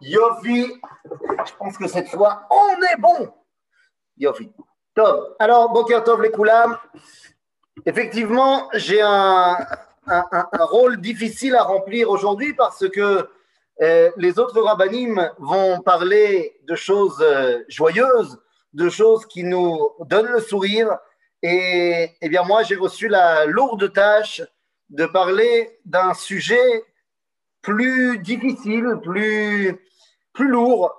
Yofi, je pense que cette fois, on est bon. Yofi. Top. Alors, Boker Tov les Koulam. Effectivement, j'ai un, rôle difficile à remplir aujourd'hui parce que euh, les autres rabbinim vont parler de choses euh, joyeuses, de choses qui nous donnent le sourire. Et eh bien, moi, j'ai reçu la lourde tâche de parler d'un sujet plus difficile, plus plus lourd,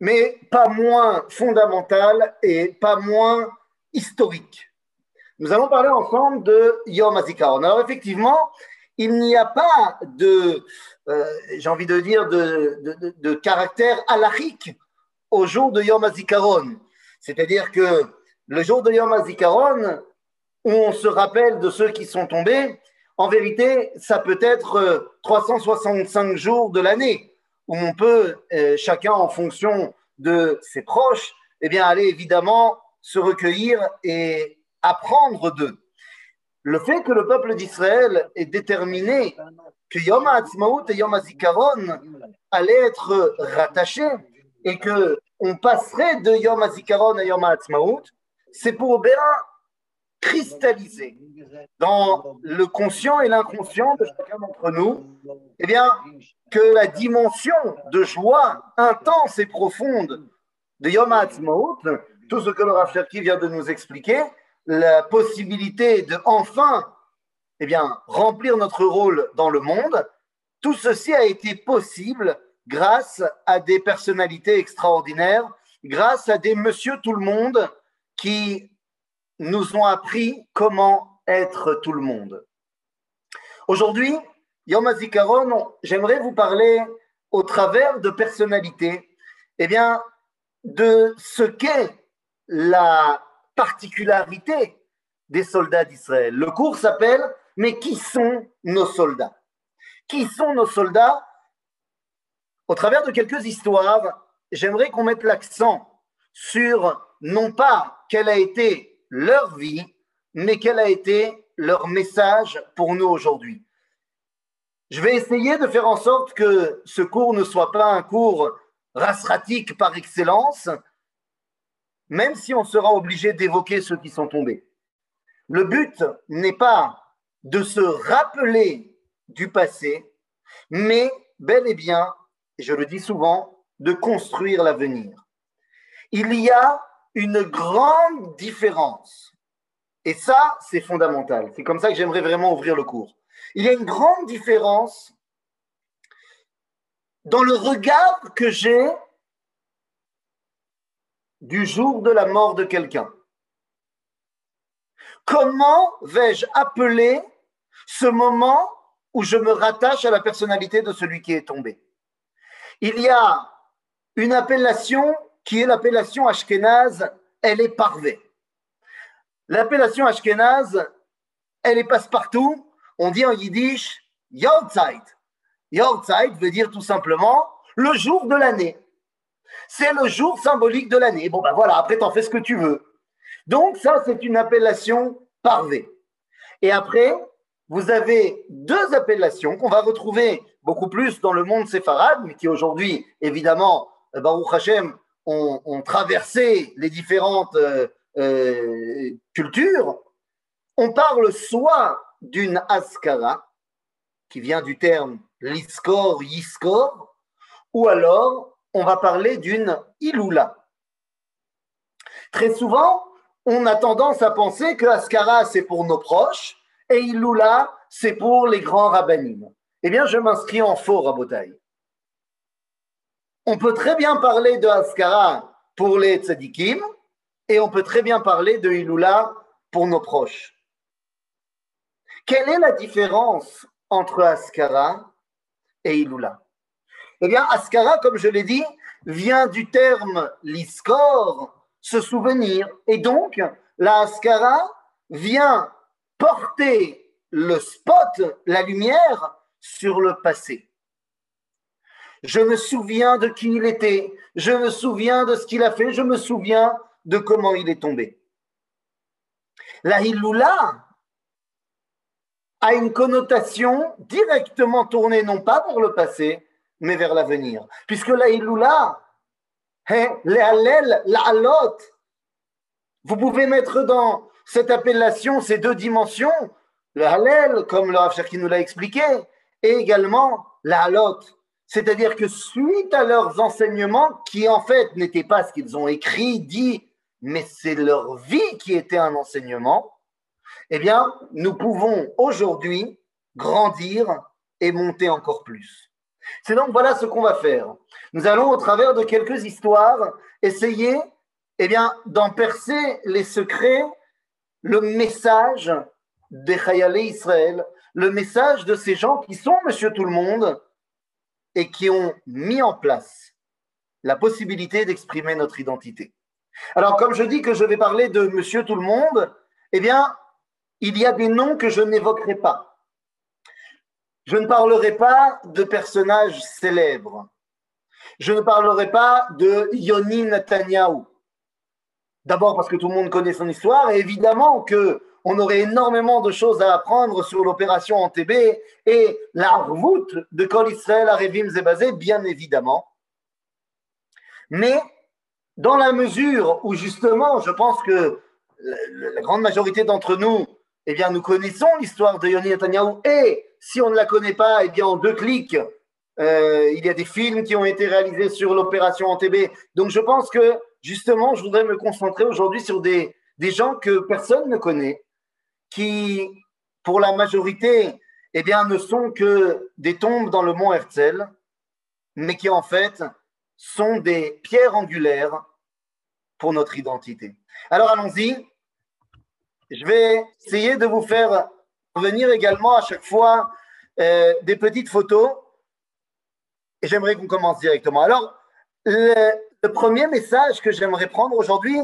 mais pas moins fondamental et pas moins historique. Nous allons parler ensemble de Yom HaZikaron. Alors effectivement, il n'y a pas de, euh, j'ai envie de dire, de, de, de, caractère halachique au jour de Yom HaZikaron. C'est-à-dire que le jour de Yom HaZikaron, où on se rappelle de ceux qui sont tombés, en vérité, ça peut être 365 jours de l'année où on peut, euh, chacun en fonction de ses proches, eh bien, aller évidemment se recueillir et apprendre d'eux. Le fait que le peuple d'Israël ait déterminé que Yom HaAtzmaut et Yom HaZikaron allaient être rattachés et que on passerait de Yom HaZikaron à Yom HaAtzmaut, c'est pour bien cristalliser dans le conscient et l'inconscient de chacun d'entre nous, eh bien, que la dimension de joie intense et profonde de Yom HaAtzmaut, tout ce que le Rav vient de nous expliquer, la possibilité de enfin eh bien, remplir notre rôle dans le monde, tout ceci a été possible grâce à des personnalités extraordinaires, grâce à des monsieur tout le monde qui nous ont appris comment être tout le monde. Aujourd'hui, Yom HaZikaron, j'aimerais vous parler au travers de personnalités, eh bien, de ce qu'est la particularité des soldats d'Israël. Le cours s'appelle Mais qui sont nos soldats? Qui sont nos soldats? Au travers de quelques histoires, j'aimerais qu'on mette l'accent sur non pas quelle a été leur vie, mais quel a été leur message pour nous aujourd'hui. Je vais essayer de faire en sorte que ce cours ne soit pas un cours rasratique par excellence, même si on sera obligé d'évoquer ceux qui sont tombés. Le but n'est pas de se rappeler du passé, mais bel et bien, je le dis souvent, de construire l'avenir. Il y a une grande différence, et ça, c'est fondamental. C'est comme ça que j'aimerais vraiment ouvrir le cours. Il y a une grande différence dans le regard que j'ai du jour de la mort de quelqu'un. Comment vais-je appeler ce moment où je me rattache à la personnalité de celui qui est tombé? Il y a une appellation qui est l'appellation ashkénaze, elle est parvée. L'appellation ashkénaze, elle est passe-partout, on dit en yiddish Yortzeit. Yortzeit veut dire tout simplement le jour de l'année. C'est le jour symbolique de l'année. Bon, ben voilà, après, t'en fais ce que tu veux. Donc, ça, c'est une appellation parvée. Et après, vous avez deux appellations qu'on va retrouver beaucoup plus dans le monde séfarade, mais qui aujourd'hui, évidemment, euh, Baruch Hashem, ont, traversé les différentes euh, euh, cultures. On parle soit d'une askara, qui vient du terme liskor, yiskor, ou alors on va parler d'une iloula. Très souvent, on a tendance à penser que askara c'est pour nos proches et iloula c'est pour les grands rabbinim. Eh bien, je m'inscris en faux, Rabotai. On peut très bien parler de askara pour les tzadikim et on peut très bien parler de iloula pour nos proches. Quelle est la différence entre Askara et Ilula Eh bien, Askara, comme je l'ai dit, vient du terme liskor, se souvenir. Et donc, la vient porter le spot, la lumière, sur le passé. Je me souviens de qui il était, je me souviens de ce qu'il a fait, je me souviens de comment il est tombé. La Ilula, a une connotation directement tournée non pas vers le passé, mais vers l'avenir. Puisque la hein, les Hallel, la Halot, vous pouvez mettre dans cette appellation ces deux dimensions, le Hallel, comme le Rav qui nous l'a expliqué, et également la. C'est-à-dire que suite à leurs enseignements, qui en fait n'étaient pas ce qu'ils ont écrit, dit, mais c'est leur vie qui était un enseignement, eh bien, nous pouvons aujourd'hui grandir et monter encore plus. C'est donc voilà ce qu'on va faire. Nous allons, au travers de quelques histoires, essayer eh bien, d'en percer les secrets, le message des Chayalé Israël, le message de ces gens qui sont Monsieur Tout le Monde et qui ont mis en place la possibilité d'exprimer notre identité. Alors, comme je dis que je vais parler de Monsieur Tout le Monde, eh bien, il y a des noms que je n'évoquerai pas. Je ne parlerai pas de personnages célèbres. Je ne parlerai pas de Yoni Netanyahu. D'abord parce que tout le monde connaît son histoire et évidemment que on aurait énormément de choses à apprendre sur l'opération Antébé et la route de Kol Israël à Revim Zebazé, bien évidemment. Mais dans la mesure où justement, je pense que la grande majorité d'entre nous eh bien, nous connaissons l'histoire de Yoni Netanyahu et si on ne la connaît pas, eh bien, en deux clics, euh, il y a des films qui ont été réalisés sur l'opération Antébé. Donc, je pense que justement, je voudrais me concentrer aujourd'hui sur des, des gens que personne ne connaît, qui, pour la majorité, eh bien, ne sont que des tombes dans le mont Herzl, mais qui en fait sont des pierres angulaires pour notre identité. Alors allons-y, je vais essayer de vous faire venir également à chaque fois euh, des petites photos. Et j'aimerais qu'on commence directement. Alors, le, premier message que j'aimerais prendre aujourd'hui,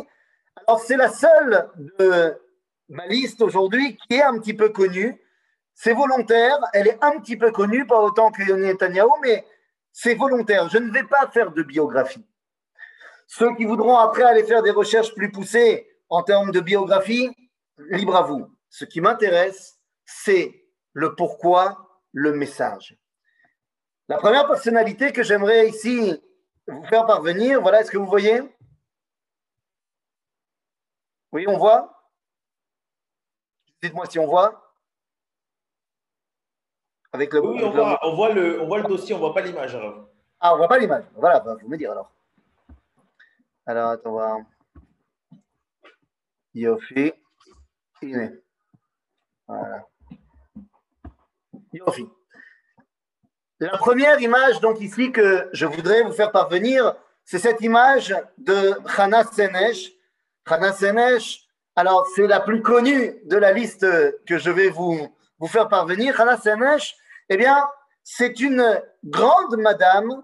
alors c'est la seule de ma liste aujourd'hui qui est un petit peu connue. C'est volontaire, elle est un petit peu connue, pas autant que Yoni Netanyahu, mais c'est volontaire. Je ne vais pas faire de biographie. Ceux qui voudront après aller faire des recherches plus poussées en termes de biographie, libre à vous. Ce qui m'intéresse, c'est le pourquoi, le message. La première personnalité que j'aimerais ici vous faire parvenir, voilà, est-ce que vous voyez? Oui, on voit? Dites-moi si on voit. Avec le, oui, on, voit, on, voit, le, on voit le dossier, on ne voit pas l'image. Ah, on ne voit pas l'image. Voilà, bah, vous me dire alors. Alors, attends, on va. Yofi. Voilà. La première image donc ici que je voudrais vous faire parvenir, c'est cette image de Hana Senesh. Hana Senesh, alors c'est la plus connue de la liste que je vais vous, vous faire parvenir. Hana Senesh, eh bien, c'est une grande madame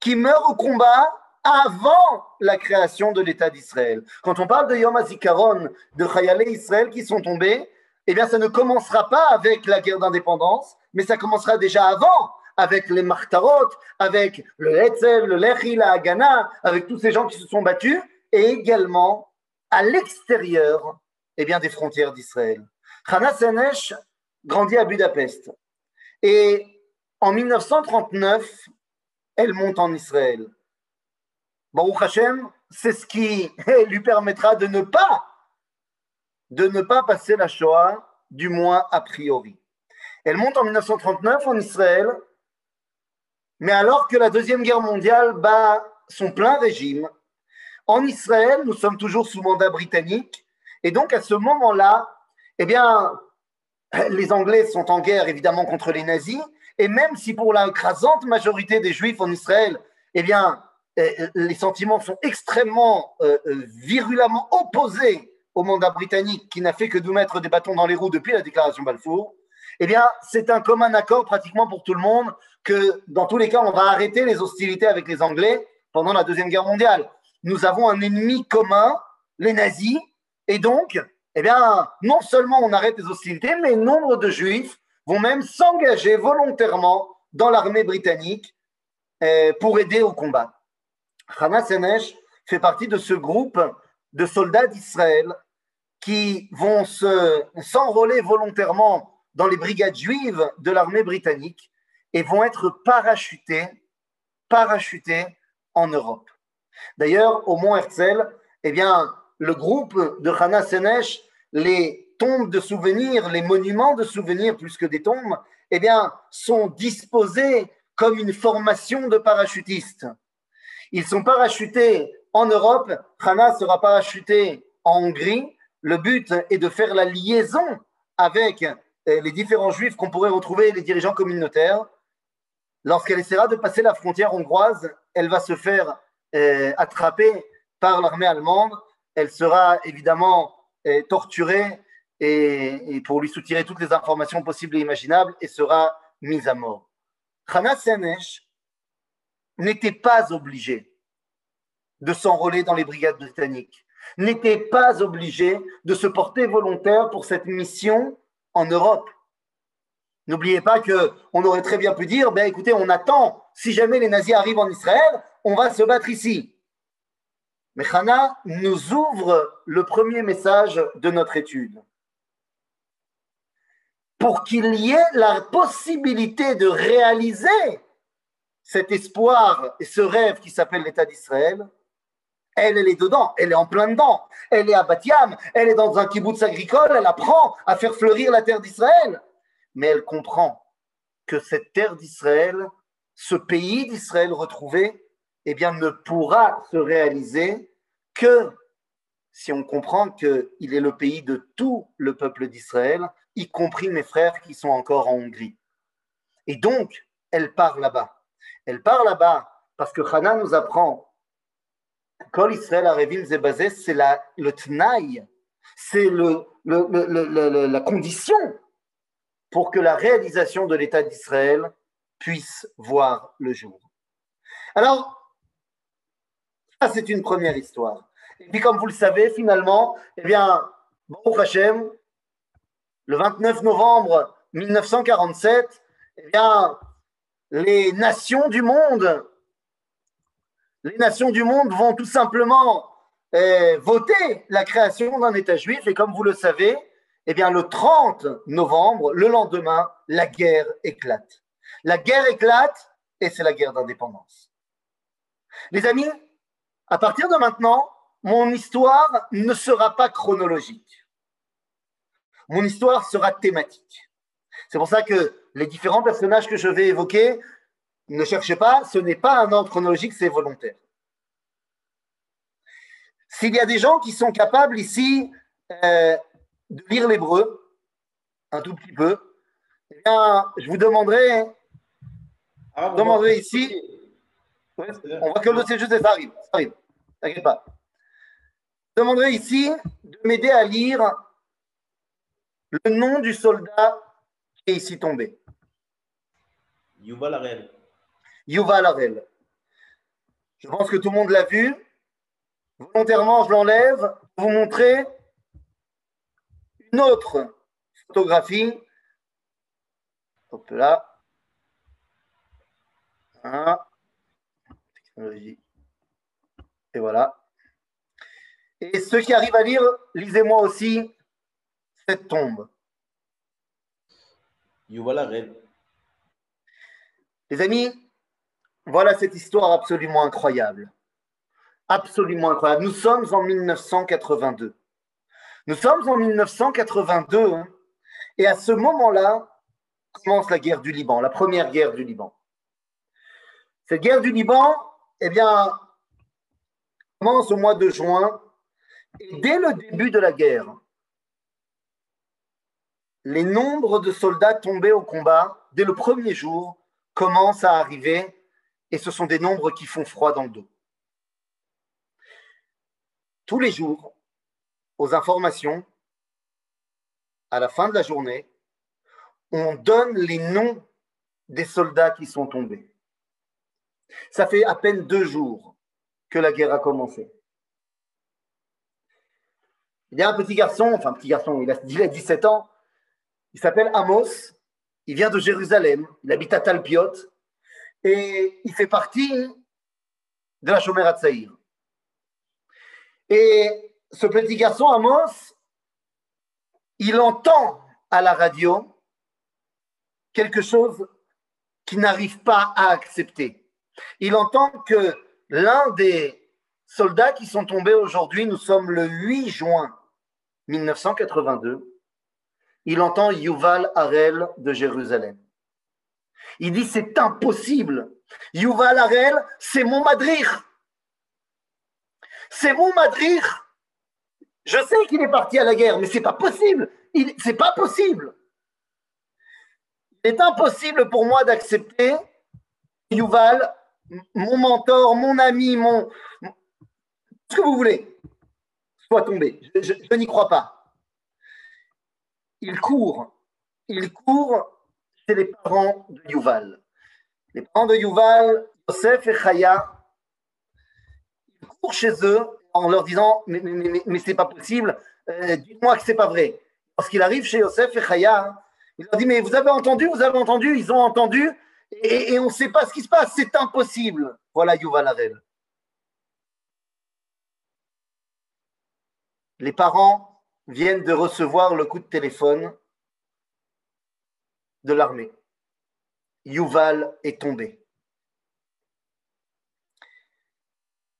qui meurt au combat avant la création de l'État d'Israël. Quand on parle de Yom HaZikaron, de Chayalé Israël qui sont tombés, eh bien, ça ne commencera pas avec la guerre d'indépendance, mais ça commencera déjà avant, avec les Martarot, avec le Hetzel, le Lechi, la Haganah, avec tous ces gens qui se sont battus, et également à l'extérieur eh bien, des frontières d'Israël. Hana Senesh grandit à Budapest. Et en 1939, elle monte en Israël. Baruch Hashem, c'est ce qui lui permettra de ne pas, de ne pas passer la Shoah, du moins a priori. Elle monte en 1939 en Israël, mais alors que la Deuxième Guerre mondiale bat son plein régime, en Israël, nous sommes toujours sous mandat britannique, et donc à ce moment-là, eh bien, les Anglais sont en guerre évidemment contre les nazis, et même si pour l'écrasante majorité des Juifs en Israël, eh bien, euh, les sentiments sont extrêmement euh, euh, virulemment opposés au mandat britannique qui n'a fait que nous mettre des bâtons dans les roues depuis la déclaration Balfour, eh bien, c'est un commun accord pratiquement pour tout le monde que dans tous les cas, on va arrêter les hostilités avec les Anglais pendant la Deuxième Guerre mondiale. Nous avons un ennemi commun, les nazis, et donc, eh bien, non seulement on arrête les hostilités, mais nombre de juifs vont même s'engager volontairement dans l'armée britannique pour aider au combat. Hana Senesh fait partie de ce groupe de soldats d'Israël qui vont s'enrôler volontairement dans les brigades juives de l'armée britannique et vont être parachutés, parachutés en Europe. D'ailleurs, au Mont Herzl, eh bien, le groupe de Hana Senesh, les tombes de souvenirs, les monuments de souvenirs plus que des tombes, eh bien, sont disposés comme une formation de parachutistes. Ils sont parachutés en Europe, Hana sera parachuté en Hongrie. Le but est de faire la liaison avec euh, les différents juifs qu'on pourrait retrouver, les dirigeants communautaires. Lorsqu'elle essaiera de passer la frontière hongroise, elle va se faire attrapée par l'armée allemande. Elle sera évidemment euh, torturée et, pour lui soutirer toutes les informations possibles et imaginables et sera mise à mort. Hana Senesh n'était pas obligé de s'enrôler dans les brigades britanniques, n'était pas obligé de se porter volontaire pour cette mission en Europe. N'oubliez pas que on aurait très bien pu dire, ben écoutez, on attend, si jamais les nazis arrivent en Israël, on va se battre ici. Mais Hana nous ouvre le premier message de notre étude. Pour qu'il y ait la possibilité de réaliser cet espoir et ce rêve qui s'appelle l'État d'Israël, elle, elle est dedans, elle est en plein dedans. Elle est à Batiam, elle est dans un kibbutz agricole, elle apprend à faire fleurir la terre d'Israël. Mais elle comprend que cette terre d'Israël, ce pays d'Israël retrouvé, eh bien, ne pourra se réaliser que si on comprend qu'il est le pays de tout le peuple d'Israël, y compris mes frères qui sont encore en Hongrie. Et donc, elle part là-bas. Elle part là-bas parce que Hana nous apprend Kol Israël Arevim basé, c'est le tnaï, c'est la condition pour que la réalisation de l'État d'Israël puisse voir le jour. Alors, c'est une première histoire. Et puis comme vous le savez, finalement, eh bien, Hashem, le 29 novembre 1947, eh bien, les nations du monde les nations du monde vont tout simplement eh, voter la création d'un État juif. Et comme vous le savez, eh bien, le 30 novembre, le lendemain, la guerre éclate. La guerre éclate et c'est la guerre d'indépendance. Les amis, à partir de maintenant, mon histoire ne sera pas chronologique. Mon histoire sera thématique. C'est pour ça que les différents personnages que je vais évoquer ne cherchez pas, ce n'est pas un ordre chronologique, c'est volontaire. S'il y a des gens qui sont capables ici euh, de lire l'hébreu, un tout petit peu, eh bien, je vous demanderai, ah, demanderai ici, on voit que le dossier juste, ça arrive, ça arrive, t'inquiète pas. Je demanderai ici de m'aider à lire le nom du soldat qui est ici tombé. Yuval Arel. Yuval Harel. Je pense que tout le monde l'a vu. Volontairement, je l'enlève pour vous montrer une autre photographie. Hop là. Technologie. Et voilà. Et ceux qui arrivent à lire, lisez-moi aussi cette tombe. Les amis, voilà cette histoire absolument incroyable. Absolument incroyable. Nous sommes en 1982. Nous sommes en 1982 hein, et à ce moment-là commence la guerre du Liban, la première guerre du Liban. Cette guerre du Liban, eh bien, commence au mois de juin et dès le début de la guerre, les nombres de soldats tombés au combat, dès le premier jour, commencent à arriver et ce sont des nombres qui font froid dans le dos. Tous les jours, aux informations, à la fin de la journée, on donne les noms des soldats qui sont tombés. Ça fait à peine deux jours la guerre a commencé. Il y a un petit garçon, enfin un petit garçon, il a, il a 17 ans, il s'appelle Amos, il vient de Jérusalem, il habite à Talpiot, et il fait partie de la Shomer Hatzaïr. Et ce petit garçon, Amos, il entend à la radio quelque chose qui n'arrive pas à accepter. Il entend que l'un des soldats qui sont tombés aujourd'hui, nous sommes le 8 juin 1982, il entend Yuval Harel de Jérusalem. Il dit c'est impossible. Yuval Harel, c'est mon madrir. C'est mon madrir. Je sais qu'il est parti à la guerre, mais c'est pas possible. C'est pas possible. Il est impossible pour moi d'accepter Yuval, mon mentor, mon ami, mon ce que vous voulez, soit tombé. Je, n'y crois pas. Il court, il court chez les parents de Yuval. Les parents de Yuval, Joseph et Chaya, ils courent chez eux en leur disant Mais, mais, mais, c'est pas possible, euh, dites-moi que c'est pas vrai. Lorsqu'il arrive chez Joseph et Chaya, il leur dit Mais vous avez entendu, vous avez entendu, ils ont entendu, et, on ne sait pas ce qui se passe, c'est impossible. Voilà Yuval Harel. Les parents viennent de recevoir le coup de téléphone de l'armée. Yuval est tombé.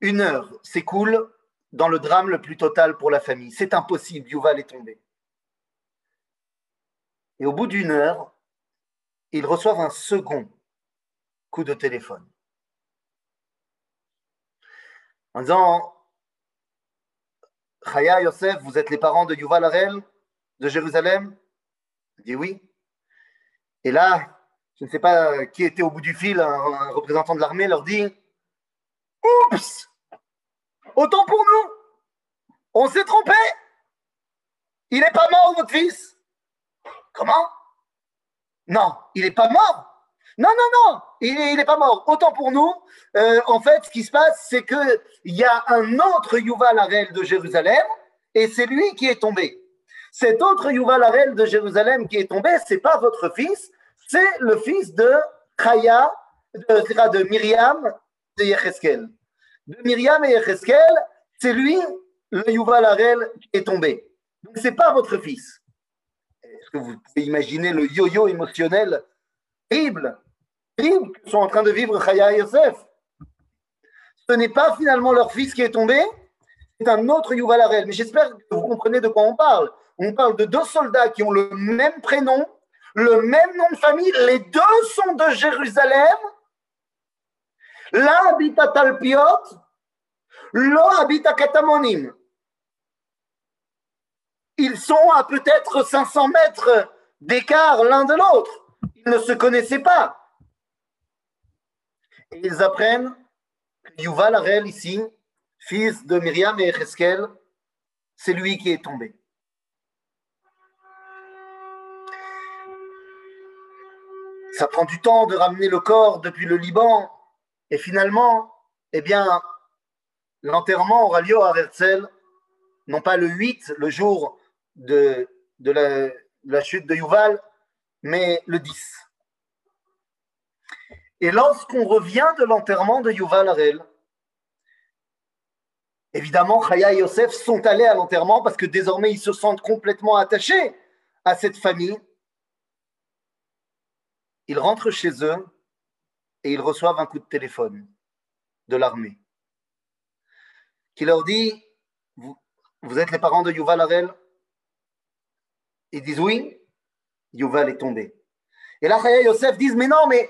Une heure s'écoule dans le drame le plus total pour la famille. C'est impossible, Yuval est tombé. Et au bout d'une heure, ils reçoivent un second coup de téléphone. En disant Chaya Yosef, vous êtes les parents de Yuval Harel de Jérusalem? Il dit oui. Et là, je ne sais pas qui était au bout du fil, un, représentant de l'armée leur dit Oups! Autant pour nous! On s'est trompé! Il n'est pas mort, votre fils! Comment? Non, il n'est pas mort non, non, non, il n'est pas mort. Autant pour nous, euh, en fait, ce qui se passe, c'est qu'il y a un autre Yuval Harel de Jérusalem, et c'est lui qui est tombé. Cet autre Yuval Harel de Jérusalem qui est tombé, c'est pas votre fils, c'est le fils de Chaya, de, de Myriam, de Yecheskel. De Myriam et Yecheskel, c'est lui, le Yuval Harel, qui est tombé. Donc, c'est pas votre fils. Est-ce que vous pouvez imaginer le yo-yo émotionnel terrible, terrible que sont en train de vivre Chaya et Yosef. Ce n'est pas finalement leur fils qui est tombé, c'est un autre Yuval Harel. Mais j'espère que vous comprenez de quoi on parle. On parle de deux soldats qui ont le même prénom, le même nom de famille, les deux sont de Jérusalem. L'un habite à Talpiot, l'autre habite à Katamonim. Ils sont à peut-être 500 mètres d'écart l'un de l'autre. Ne se connaissaient pas. Ils apprennent que Yuval Harel, ici, fils de Myriam et Echeskel, c'est lui qui est tombé. Ça prend du temps de ramener le corps depuis le Liban. Et finalement, eh bien, l'enterrement aura lieu à Herzl, non pas le 8, le jour de la chute de Yuval, mais le 10. Et lorsqu'on revient de l'enterrement de Yuval Harel, évidemment, Chaya et Yosef sont allés à l'enterrement parce que désormais ils se sentent complètement attachés à cette famille. Ils rentrent chez eux et ils reçoivent un coup de téléphone de l'armée qui leur dit Vous, êtes les parents de Yuval Harel? Ils disent Oui. Yuval est tombé. Et là, et Yosef disent, mais non, mais,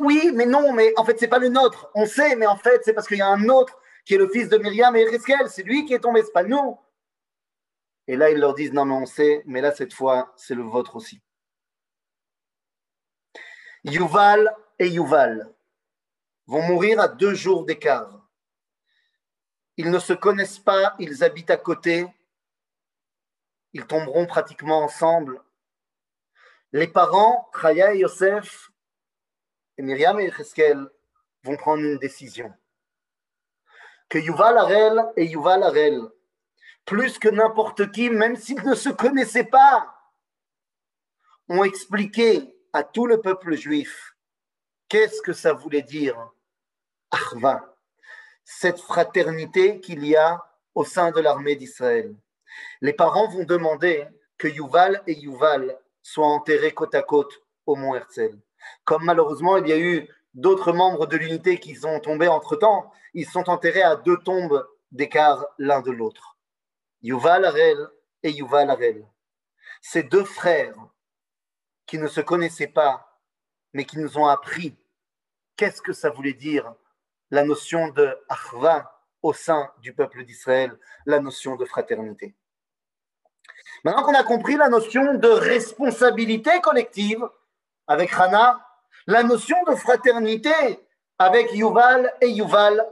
oui, mais non, mais en fait, c'est pas le nôtre. On sait, mais en fait, c'est parce qu'il y a un autre qui est le fils de Myriam et Ereskel. C'est lui qui est tombé, c'est pas nous. Et là, ils leur disent, non, mais on sait, mais là, cette fois, c'est le vôtre aussi. Yuval et Yuval vont mourir à deux jours d'écart. Ils ne se connaissent pas, ils habitent à côté, ils tomberont pratiquement ensemble les parents, Chaya et Yosef, et Myriam et Cheskel, vont prendre une décision. Que Yuval Harel et Yuval Harel, plus que n'importe qui, même s'ils ne se connaissaient pas, ont expliqué à tout le peuple juif qu'est-ce que ça voulait dire Arva, cette fraternité qu'il y a au sein de l'armée d'Israël. Les parents vont demander que Yuval et Yuval soient enterrés côte à côte au mont Herzl. Comme malheureusement, il y a eu d'autres membres de l'unité qui sont tombés entre-temps, ils sont enterrés à deux tombes d'écart l'un de l'autre. Yuval Arel et Yuval Arel. Ces deux frères qui ne se connaissaient pas, mais qui nous ont appris qu'est-ce que ça voulait dire la notion de Achva au sein du peuple d'Israël, la notion de fraternité. Maintenant qu'on a compris la notion de responsabilité collective avec Hana, la notion de fraternité avec Yuval et Yuval,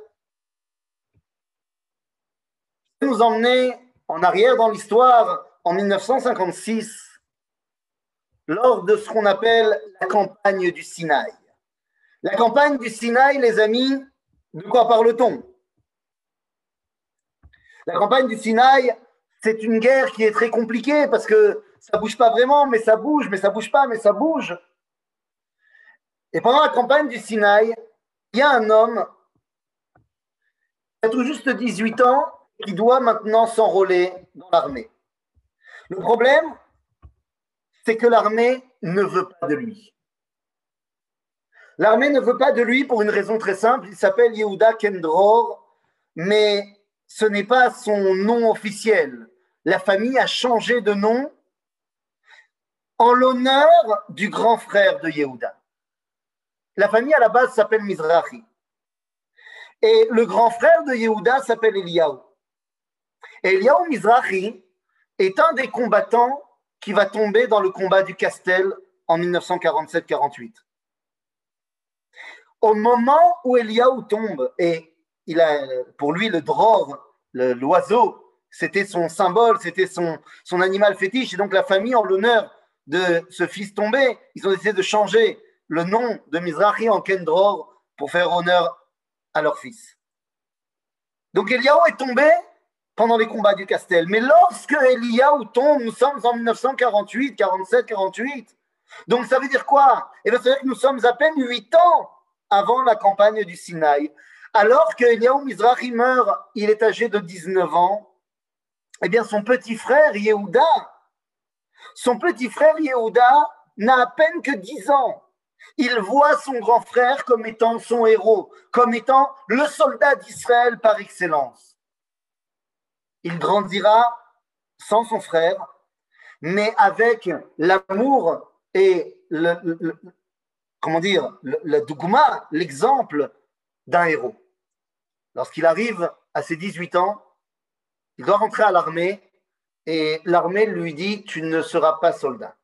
nous emmener en arrière dans l'histoire en 1956, lors de ce qu'on appelle la campagne du Sinaï. La campagne du Sinaï, les amis, de quoi parle-t-on? La campagne du Sinaï, c'est une guerre qui est très compliquée parce que ça bouge pas vraiment, mais ça bouge, mais ça bouge pas, mais ça bouge. Et pendant la campagne du Sinaï, il y a un homme qui a tout juste 18 ans qui doit maintenant s'enrôler dans l'armée. Le problème, c'est que l'armée ne veut pas de lui. L'armée ne veut pas de lui pour une raison très simple. Il s'appelle Yehuda Kendror, mais ce n'est pas son nom officiel. La famille a changé de nom en l'honneur du grand frère de Yehuda. La famille à la base s'appelle Mizrahi. Et le grand frère de Yehuda s'appelle Eliyahu. Et Eliyahu Mizrahi est un des combattants qui va tomber dans le combat du Castel en 1947-48 au moment où Eliaou tombe, et il a, pour lui, le dror, l'oiseau, c'était son symbole, c'était son, animal fétiche, et donc la famille, en l'honneur de ce fils tombé, ils ont décidé de changer le nom de Mizrahi en Kendror pour faire honneur à leur fils. Donc Eliaou est tombé pendant les combats du Castel. Mais lorsque Eliaou tombe, nous sommes en 1948, 47, 48. Donc ça veut dire quoi? Eh bien ça veut que nous sommes à peine 8 ans avant la campagne du Sinaï. Alors que Eliaou Mizrahi meurt, il est âgé de 19 ans, eh bien son petit frère Yehuda, son petit frère Yehuda n'a à peine que 10 ans. Il voit son grand frère comme étant son héros, comme étant le soldat d'Israël par excellence. Il grandira sans son frère, mais avec l'amour et le, comment dire, le, le l'exemple d'un héros. Lorsqu'il arrive à ses 18 ans, il doit rentrer à l'armée et l'armée lui dit Tu ne seras pas soldat.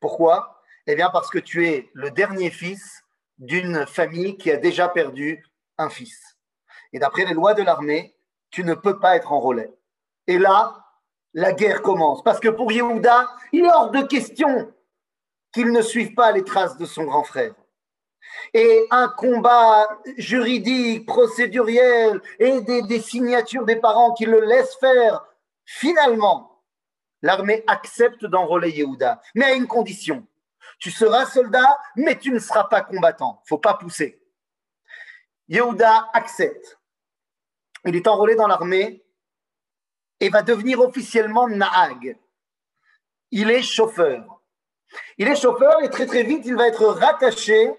Pourquoi? Eh bien, parce que tu es le dernier fils d'une famille qui a déjà perdu un fils. Et d'après les lois de l'armée, tu ne peux pas être enrôlé. Et là, la guerre commence. Parce que pour Yehuda, il est hors de question qu'il ne suive pas les traces de son grand frère. Et un combat juridique, procéduriel et des, signatures des parents qui le laissent faire, finalement, l'armée accepte d'enrôler Yehuda, mais à une condition. Tu seras soldat, mais tu ne seras pas combattant. faut pas pousser. Yehuda accepte. Il est enrôlé dans l'armée et va devenir officiellement Nahag. Il est chauffeur. Il est chauffeur et très très vite, il va être rattaché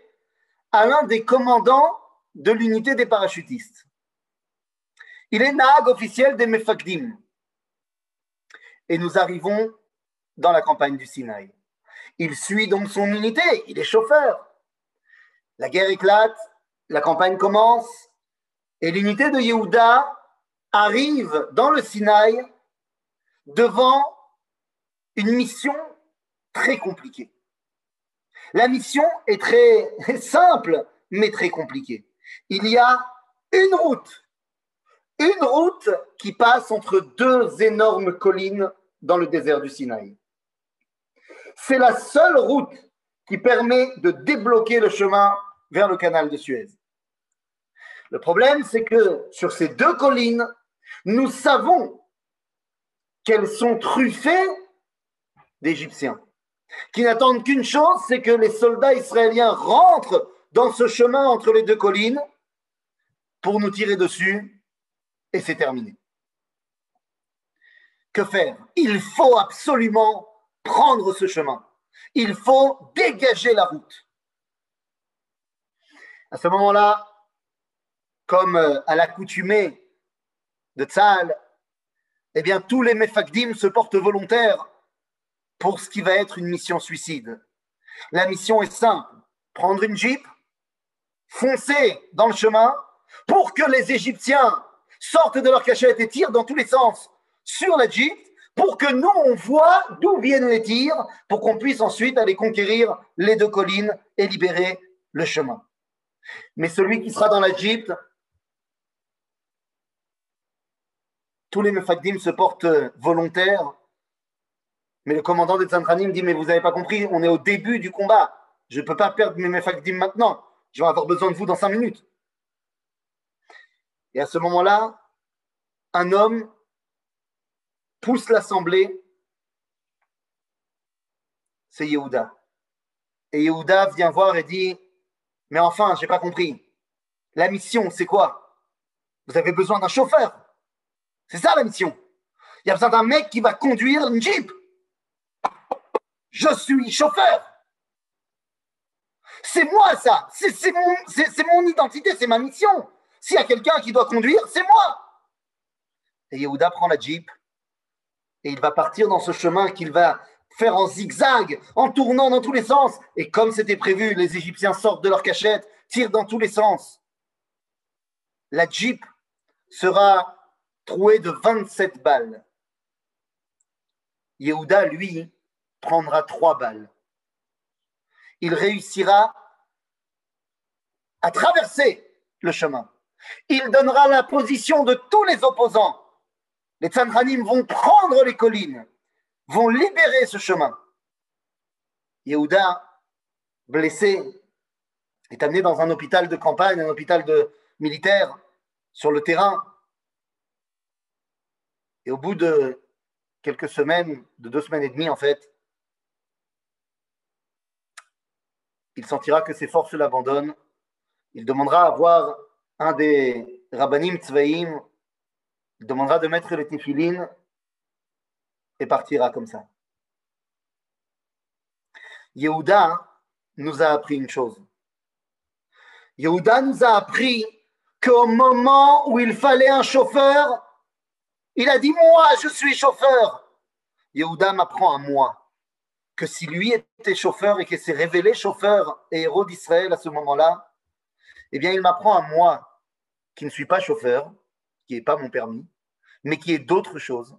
à l'un des commandants de l'unité des parachutistes. Il est Nahag officiel des Mefakdim. Et nous arrivons dans la campagne du Sinaï. Il suit donc son unité, il est chauffeur. La guerre éclate, la campagne commence, et l'unité de Yehuda arrive dans le Sinaï devant une mission très compliqué. La mission est très simple, mais très compliquée. Il y a une route, une route qui passe entre deux énormes collines dans le désert du Sinaï. C'est la seule route qui permet de débloquer le chemin vers le canal de Suez. Le problème, c'est que sur ces deux collines, nous savons qu'elles sont truffées d'Égyptiens qui n'attendent qu'une chose, c'est que les soldats israéliens rentrent dans ce chemin entre les deux collines pour nous tirer dessus, et c'est terminé. Que faire? Il faut absolument prendre ce chemin. Il faut dégager la route. À ce moment-là, comme euh, à l'accoutumée de Tzal, eh bien, tous les Mefakdim se portent volontaires pour ce qui va être une mission suicide. La mission est simple prendre une jeep, foncer dans le chemin pour que les Égyptiens sortent de leur cachette et tirent dans tous les sens sur la jeep pour que nous, on voit d'où viennent les tirs, pour qu'on puisse ensuite aller conquérir les deux collines et libérer le chemin. Mais celui qui sera dans la jeep, tous les Mefakdim se portent volontaires, mais le commandant des Tzantranim dit, mais vous n'avez pas compris, on est au début du combat. Je ne peux pas perdre mes Mefakdim maintenant. Je vais avoir besoin de vous dans cinq minutes. Et à ce moment-là, un homme pousse l'assemblée, c'est Yehuda. Et Yehuda vient voir et dit Mais enfin, je n'ai pas compris. La mission, c'est quoi? Vous avez besoin d'un chauffeur. C'est ça la mission. Il y a besoin d'un mec qui va conduire une Jeep. Je suis chauffeur. C'est moi ça. C'est mon, mon, identité, c'est ma mission. S'il y a quelqu'un qui doit conduire, c'est moi. Et Yehuda prend la Jeep et il va partir dans ce chemin qu'il va faire en zigzag, en tournant dans tous les sens. Et comme c'était prévu, les Égyptiens sortent de leur cachette, tirent dans tous les sens. La Jeep sera trouée de 27 balles. Yehuda, lui, prendra trois balles. Il réussira à traverser le chemin. Il donnera la position de tous les opposants les Tsandranim vont prendre les collines, vont libérer ce chemin. Yehuda, blessé, est amené dans un hôpital de campagne, un hôpital de militaire, sur le terrain. Et au bout de quelques semaines, de deux semaines et demie en fait, il sentira que ses forces l'abandonnent. Il demandera à voir un des rabbanim tzvaïm il demandera de mettre les téfilines et partira comme ça. Yehuda nous a appris une chose. Yehuda nous a appris qu'au moment où il fallait un chauffeur, il a dit Moi, je suis chauffeur. Yehuda m'apprend à moi que si lui était chauffeur et qu'il s'est révélé chauffeur et héros d'Israël à ce moment-là, eh bien, il m'apprend à moi qui ne suis pas chauffeur qui n'est pas mon permis, mais qui est d'autres choses,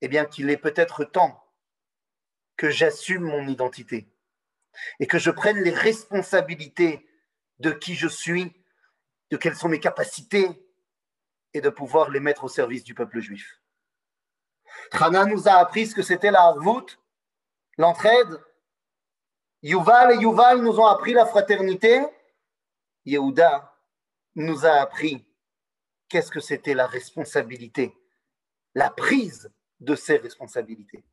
eh bien qu'il est peut-être temps que j'assume mon identité et que je prenne les responsabilités de qui je suis, de quelles sont mes capacités et de pouvoir les mettre au service du peuple juif. Trana nous a appris ce que c'était la harvout, l'entraide. Yuval et Yuval nous ont appris la fraternité. Yehuda nous a appris qu'est-ce que c'était la responsabilité, la prise de ces responsabilités.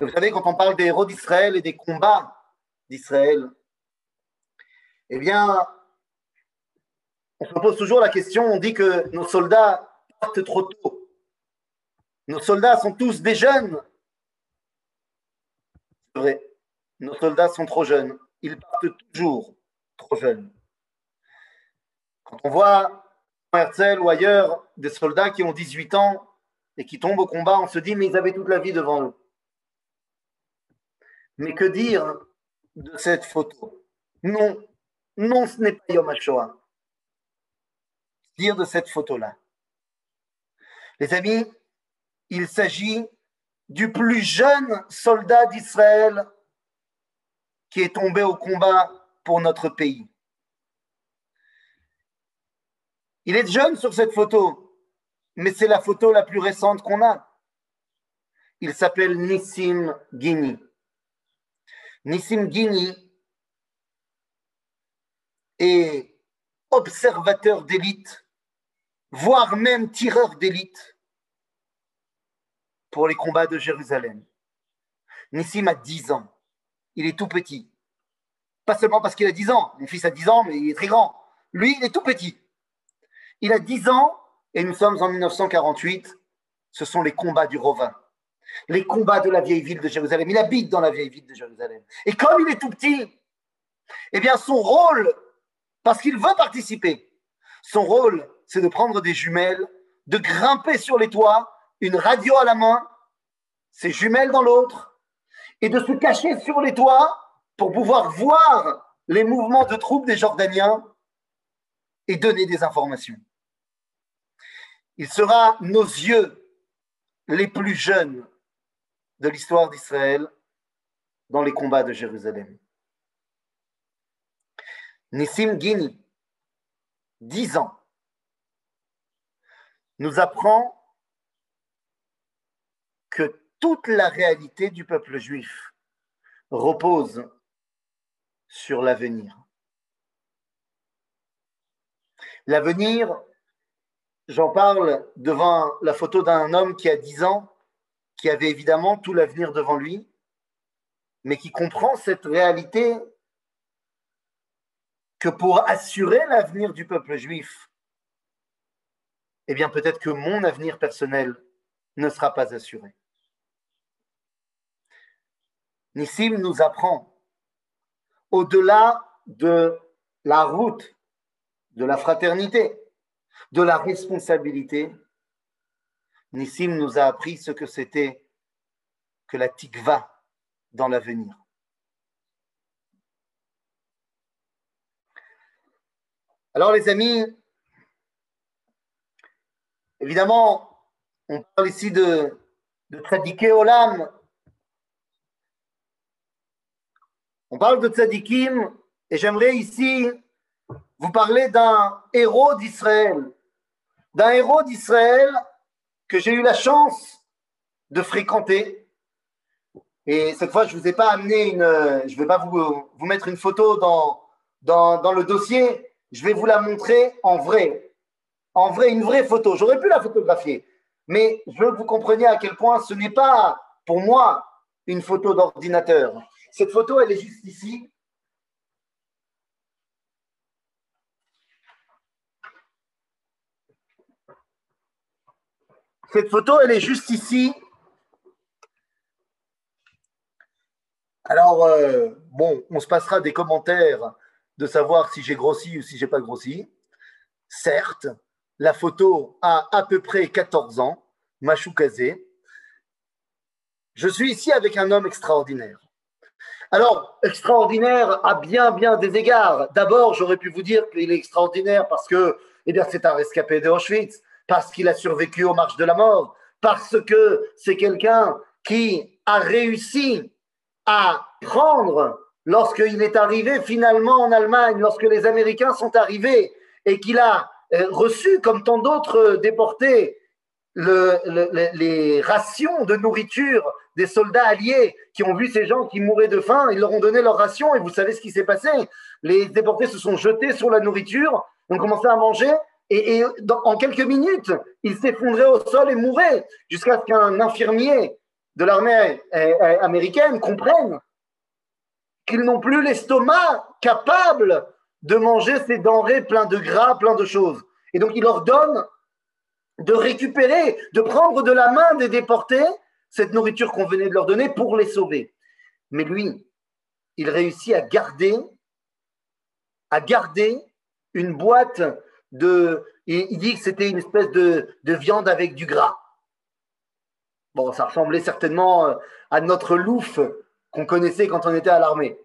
Vous savez, quand on parle des héros d'Israël et des combats d'Israël, eh bien, on se pose toujours la question, on dit que nos soldats partent trop tôt. Nos soldats sont tous des jeunes. Vrai, nos soldats sont trop jeunes. Ils partent toujours trop jeunes. Quand on voit Herzl ou ailleurs, des soldats qui ont 18 ans et qui tombent au combat, on se dit, mais ils avaient toute la vie devant eux. Mais que dire de cette photo? Non, non, ce n'est pas Yom HaShoah. Dire de cette photo-là. Les amis, il s'agit du plus jeune soldat d'Israël qui est tombé au combat pour notre pays. Il est jeune sur cette photo, mais c'est la photo la plus récente qu'on a. Il s'appelle Nissim Gini. Nissim Gini est observateur d'élite, voire même tireur d'élite pour les combats de Jérusalem. Nissim a 10 ans. Il est tout petit. Pas seulement parce qu'il a 10 ans. Mon fils a 10 ans, mais il est très grand. Lui, il est tout petit. Il a 10 ans et nous sommes en 1948. Ce sont les combats du Rovin, les combats de la vieille ville de Jérusalem. Il habite dans la vieille ville de Jérusalem. Et comme il est tout petit, Eh bien, son rôle, parce qu'il veut participer, son rôle, c'est de prendre des jumelles, de grimper sur les toits, une radio à la main, ses jumelles dans l'autre, et de se cacher sur les toits pour pouvoir voir les mouvements de troupes des Jordaniens et donner des informations. Il sera nos yeux les plus jeunes de l'histoire d'Israël dans les combats de Jérusalem. Nissim Gini, dix ans, nous apprend que toute la réalité du peuple juif repose sur l'avenir. L'avenir, j'en parle devant la photo d'un homme qui a 10 ans, qui avait évidemment tout l'avenir devant lui, mais qui comprend cette réalité que pour assurer l'avenir du peuple juif, eh bien peut-être que mon avenir personnel ne sera pas assuré. Nissim nous apprend, au-delà de la route, de la fraternité, de la responsabilité, Nissim nous a appris ce que c'était que la tikva dans l'avenir. Alors les amis, évidemment, on parle ici de, de Tzadiké Olam, On parle de tzadikim et j'aimerais ici vous parler d'un héros d'Israël, d'un héros d'Israël que j'ai eu la chance de fréquenter. Et cette fois, je ne vous ai pas amené une, je vais pas vous, mettre une photo dans, dans, dans le dossier, je vais vous la montrer en vrai. En vrai, une vraie photo. J'aurais pu la photographier, mais je veux que vous compreniez à quel point ce n'est pas pour moi une photo d'ordinateur. Cette photo, elle est juste ici. Cette photo, elle est juste ici. Alors, euh, bon, on se passera des commentaires de savoir si j'ai grossi ou si j'ai pas grossi. Certes, la photo a à peu près 14 ans, Machou Je suis ici avec un homme extraordinaire. Alors, extraordinaire à bien, bien des égards. D'abord, j'aurais pu vous dire qu'il est extraordinaire parce que, eh c'est un rescapé de Auschwitz, parce qu'il a survécu aux marches de la mort, parce que c'est quelqu'un qui a réussi à prendre, lorsqu'il est arrivé finalement en Allemagne, lorsque les Américains sont arrivés, et qu'il a euh, reçu, comme tant d'autres déportés, les rations de nourriture des soldats alliés qui ont vu ces gens qui mouraient de faim, ils leur ont donné leurs rations et vous savez ce qui s'est passé. Les déportés se sont jetés sur la nourriture, ont commencé à manger et, en quelques minutes, ils s'effondraient au sol et mouraient jusqu'à ce qu'un infirmier de l'armée euh, euh, américaine comprenne qu'ils n'ont plus l'estomac capable de manger ces denrées plein de gras, plein de choses. Et donc il leur donne de récupérer, de prendre de la main des déportés cette nourriture qu'on venait de leur donner pour les sauver. Mais lui, il réussit à garder, à garder une boîte de. Il dit que c'était une espèce de, de viande avec du gras. Bon, ça ressemblait certainement euh, à notre louf qu'on connaissait quand on était à l'armée.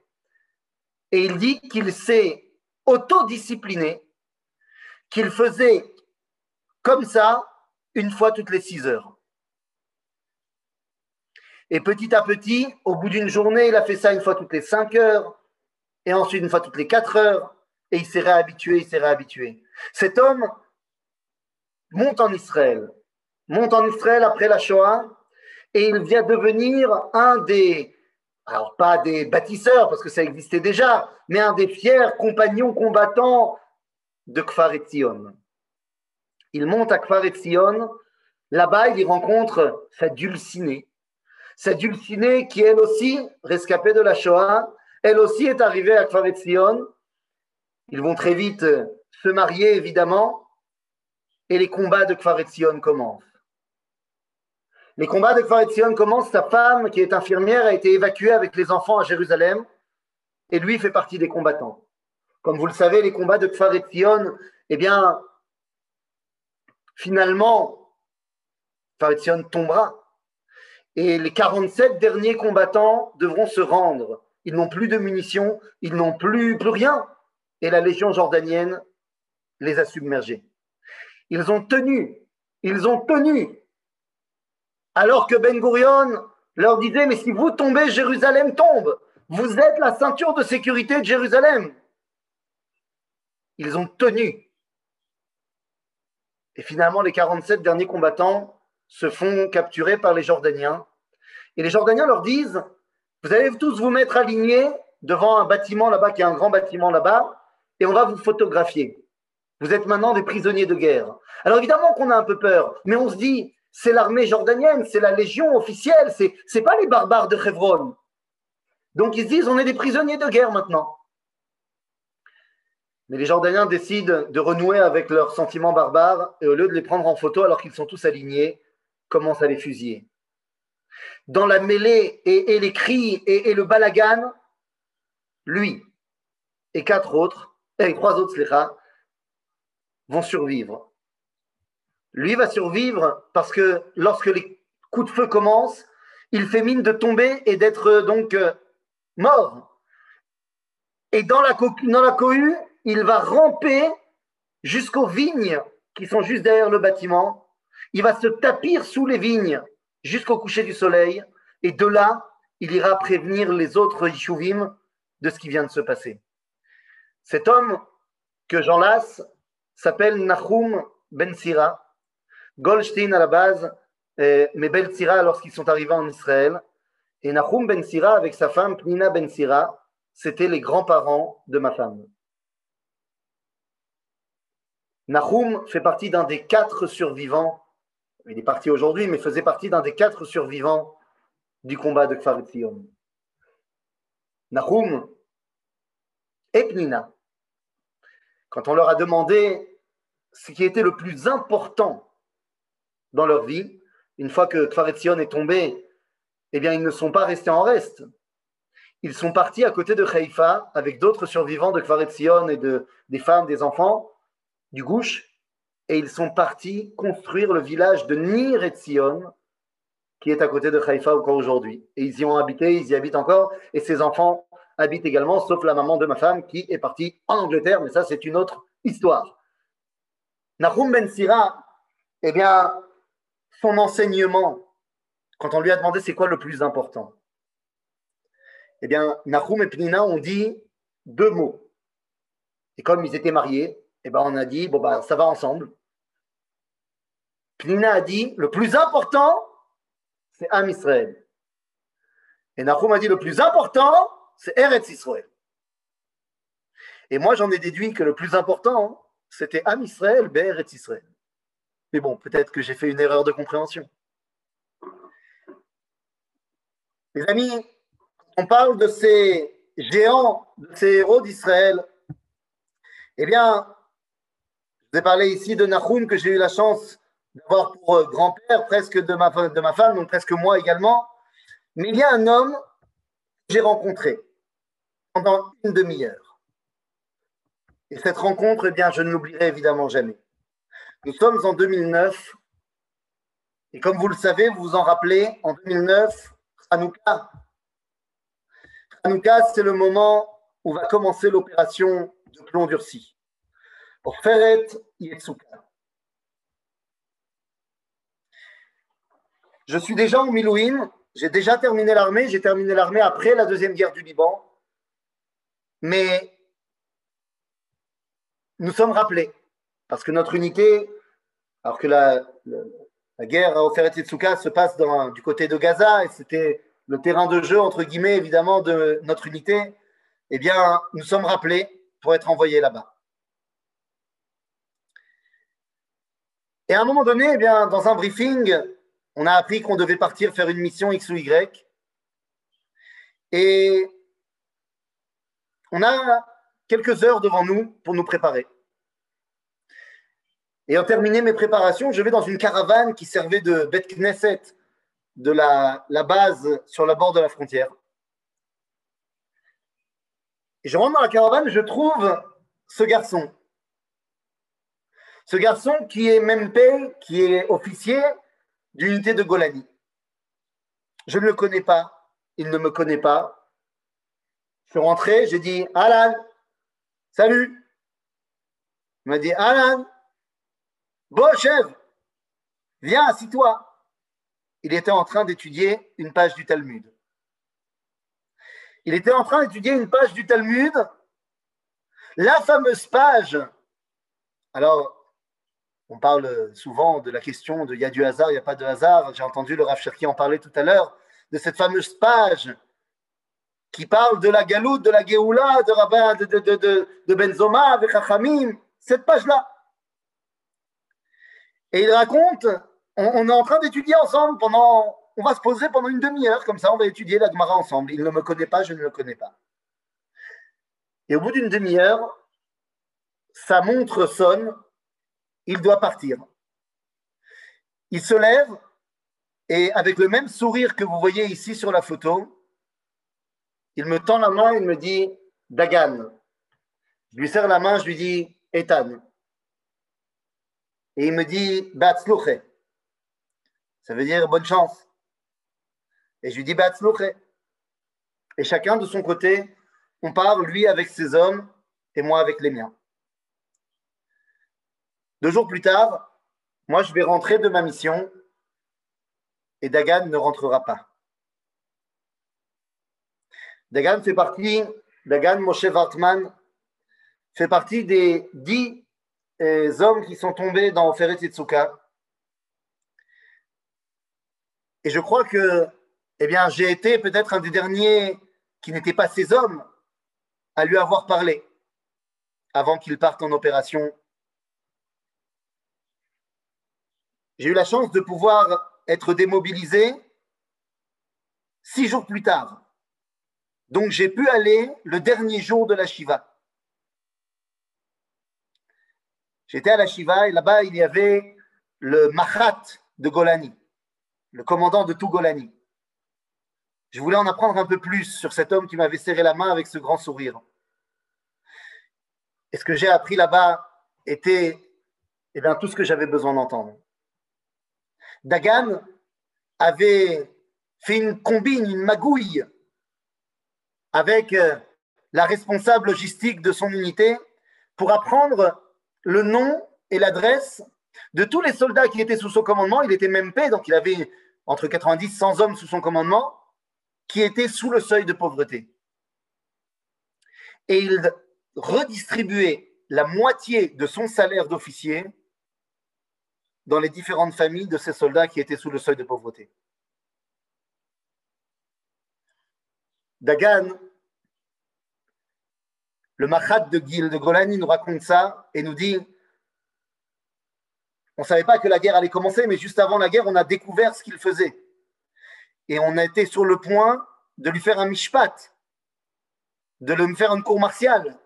Et il dit qu'il s'est autodiscipliné, qu'il faisait comme ça une fois toutes les six heures. Et petit à petit, au bout d'une journée, il a fait ça une fois toutes les cinq heures, et ensuite une fois toutes les quatre heures, et il s'est réhabitué, il s'est réhabitué. Cet homme monte en Israël, monte en Israël après la Shoah, et il vient devenir un des, alors pas des bâtisseurs, parce que ça existait déjà, mais un des fiers compagnons combattants de Kfar Etzion. Il monte à Kfar Etzion. Là-bas, il y rencontre sa dulcinée. Sa dulcinée qui, elle aussi, rescapée de la Shoah, elle aussi est arrivée à Kfar Etzion. Ils vont très vite se marier, évidemment, et les combats de Kfar Etzion commencent. Les combats de Kfar Etzion commencent. Sa femme, qui est infirmière, a été évacuée avec les enfants à Jérusalem. et lui fait partie des combattants. Comme vous le savez, les combats de Kfar et Tzion, eh bien, finalement, Kfar et Tzion tombera. Et les 47 derniers combattants devront se rendre. Ils n'ont plus de munitions, ils n'ont plus, plus rien. Et la légion jordanienne les a submergés. Ils ont tenu, ils ont tenu. Alors que Ben Gurion leur disait, mais si vous tombez, Jérusalem tombe. Vous êtes la ceinture de sécurité de Jérusalem. Ils ont tenu. Et finalement, les 47 derniers combattants se font capturer par les Jordaniens. Et les Jordaniens leur disent, vous allez tous vous mettre alignés devant un bâtiment là-bas, qui est un grand bâtiment là-bas, et on va vous photographier. Vous êtes maintenant des prisonniers de guerre. Alors évidemment qu'on a un peu peur, mais on se dit, c'est l'armée jordanienne, c'est la légion officielle, c'est n'est pas les barbares de Hebron. Donc ils se disent, on est des prisonniers de guerre maintenant. Mais les Jordaniens décident de renouer avec leurs sentiments barbares et au lieu de les prendre en photo alors qu'ils sont tous alignés, commencent à les fusiller. Dans la mêlée et, les cris et, le balagan, lui et quatre autres, et trois autres slicha, vont survivre. Lui va survivre parce que lorsque les coups de feu commencent, il fait mine de tomber et d'être donc euh, mort. Et dans la, dans la cohue, il va ramper jusqu'aux vignes qui sont juste derrière le bâtiment. Il va se tapir sous les vignes jusqu'au coucher du soleil. Et de là, il ira prévenir les autres Yishuvim de ce qui vient de se passer. Cet homme que Jean Las s'appelle Nahum Ben Sira. Goldstein à la base, mais Ben Sira lorsqu'ils sont arrivés en Israël. Et Nahum Ben Sira avec sa femme Pnina Ben Sira, c'était les grands-parents de ma femme. Nahum fait partie d'un des quatre survivants. Il est parti aujourd'hui, mais faisait partie d'un des quatre survivants du combat de Kfar Etzion. Nahum et Pnina, quand on leur a demandé ce qui était le plus important dans leur vie, une fois que Kfar est tombé, eh bien, ils ne sont pas restés en reste. Ils sont partis à côté de Haïfa avec d'autres survivants de Kfar et de, des femmes, des enfants du Gouche, et ils sont partis construire le village de Nir Etzion, qui est à côté de Haïfa encore aujourd'hui. Et ils y ont habité, ils y habitent encore, et ces enfants habitent également, sauf la maman de ma femme qui est partie en Angleterre, mais ça c'est une autre histoire. Nahum Ben Sira, eh bien, son enseignement, quand on lui a demandé c'est quoi le plus important, eh bien, Nahum et Pnina ont dit deux mots. Et comme ils étaient mariés, eh ben, on a dit, bon, bah, ça va ensemble. Pnina a dit, le plus important, c'est Am Israël. Et Nahum a dit, le plus important, c'est Eretz Israël. Et moi, j'en ai déduit que le plus important, c'était Am Israël, Eretz Israël. Mais bon, peut-être que j'ai fait une erreur de compréhension. Les amis, on parle de ces géants, de ces héros d'Israël. Eh bien, vous ai parlé ici de Nahum que j'ai eu la chance d'avoir pour euh, grand-père presque de ma, femme, donc presque moi également. Mais il y a un homme que j'ai rencontré pendant une demi-heure. Et cette rencontre, eh bien, je ne l'oublierai évidemment jamais. Nous sommes en 2009. Et comme vous le savez, vous vous en rappelez, en 2009, Hanouka. Hanouka, c'est le moment où va commencer l'opération de plomb durci. Je suis déjà au Milouine, j'ai déjà terminé l'armée, j'ai terminé l'armée après la deuxième guerre du Liban, mais nous sommes rappelés, parce que notre unité, alors que la, guerre à Oferet Tsuka se passe du côté de Gaza, et c'était le terrain de jeu, entre guillemets, évidemment, de notre unité, eh bien, nous sommes rappelés pour être envoyés là-bas. Et à un moment donné, eh bien, dans un briefing, on a appris qu'on devait partir faire une mission X ou Y. Et on a quelques heures devant nous pour nous préparer. Et en terminé mes préparations, je vais dans une caravane qui servait de Bet Knesset, de la, la base sur la bord de la frontière. Et je rentre dans la caravane, je trouve ce garçon. Ce garçon qui est MP, qui est officier d'unité de Golani. Je ne le connais pas, il ne me connaît pas. Je suis rentré, j'ai dit Alan, salut. Il m'a dit Alan, bon chef, viens, assis-toi. Il était en train d'étudier une page du Talmud. Il était en train d'étudier une page du Talmud, la fameuse page. Alors, on parle souvent de la question de il y a du hasard, il n'y a pas de hasard. J'ai entendu le Rav Cherki en parler tout à l'heure, de cette fameuse page qui parle de la galoute, de la Géoula, de, Rabbin, de, de, de, de Benzoma avec Chachamim, cette page-là. Et il raconte, on, on est en train d'étudier ensemble pendant on va se poser pendant une demi-heure, comme ça on va étudier la Gemara ensemble. Il ne me connaît pas, je ne le connais pas. Et au bout d'une demi-heure, sa montre sonne, il doit partir. Il se lève et avec le même sourire que vous voyez ici sur la photo, il me tend la main et me dit Dagan. Je lui serre la main, je lui dis Ethan. Et il me dit Batzluche. Ça veut dire bonne chance. Et je lui dis, Et chacun de son côté, on part, lui avec ses hommes et moi avec les miens. Deux jours plus tard, moi je vais rentrer de ma mission et Dagan ne rentrera pas. Dagan fait partie, Dagan Moshe Wartman fait partie des dix euh, hommes qui sont tombés dans Oferet Yitsuka. Et je crois que eh bien, j'ai été peut-être un des derniers qui n'étaient pas ces hommes à lui avoir parlé avant qu'il parte en opération. J'ai eu la chance de pouvoir être démobilisé six jours plus tard. Donc j'ai pu aller le dernier jour de la Shiva. J'étais à la Shiva et là-bas il y avait le Mahat de Golani, le commandant de tout Golani. Je voulais en apprendre un peu plus sur cet homme qui m'avait serré la main avec ce grand sourire. Et ce que j'ai appris là-bas était eh bien, tout ce que j'avais besoin d'entendre. Dagan avait fait une combine, une magouille avec euh, la responsable logistique de son unité pour apprendre le nom et l'adresse de tous les soldats qui étaient sous son commandement. Il était même paix, donc il avait entre 90 et 100 hommes sous son commandement qui étaient sous le seuil de pauvreté. Et il redistribuait la moitié de son salaire d'officier dans les différentes familles de ces soldats qui étaient sous le seuil de pauvreté. Dagan, le Machat de de Golani nous raconte ça et nous dit on ne savait pas que la guerre allait commencer, mais juste avant la guerre, on a découvert ce qu'il faisait et on a été sur le point de lui faire un mishpat, de lui faire une cour martiale.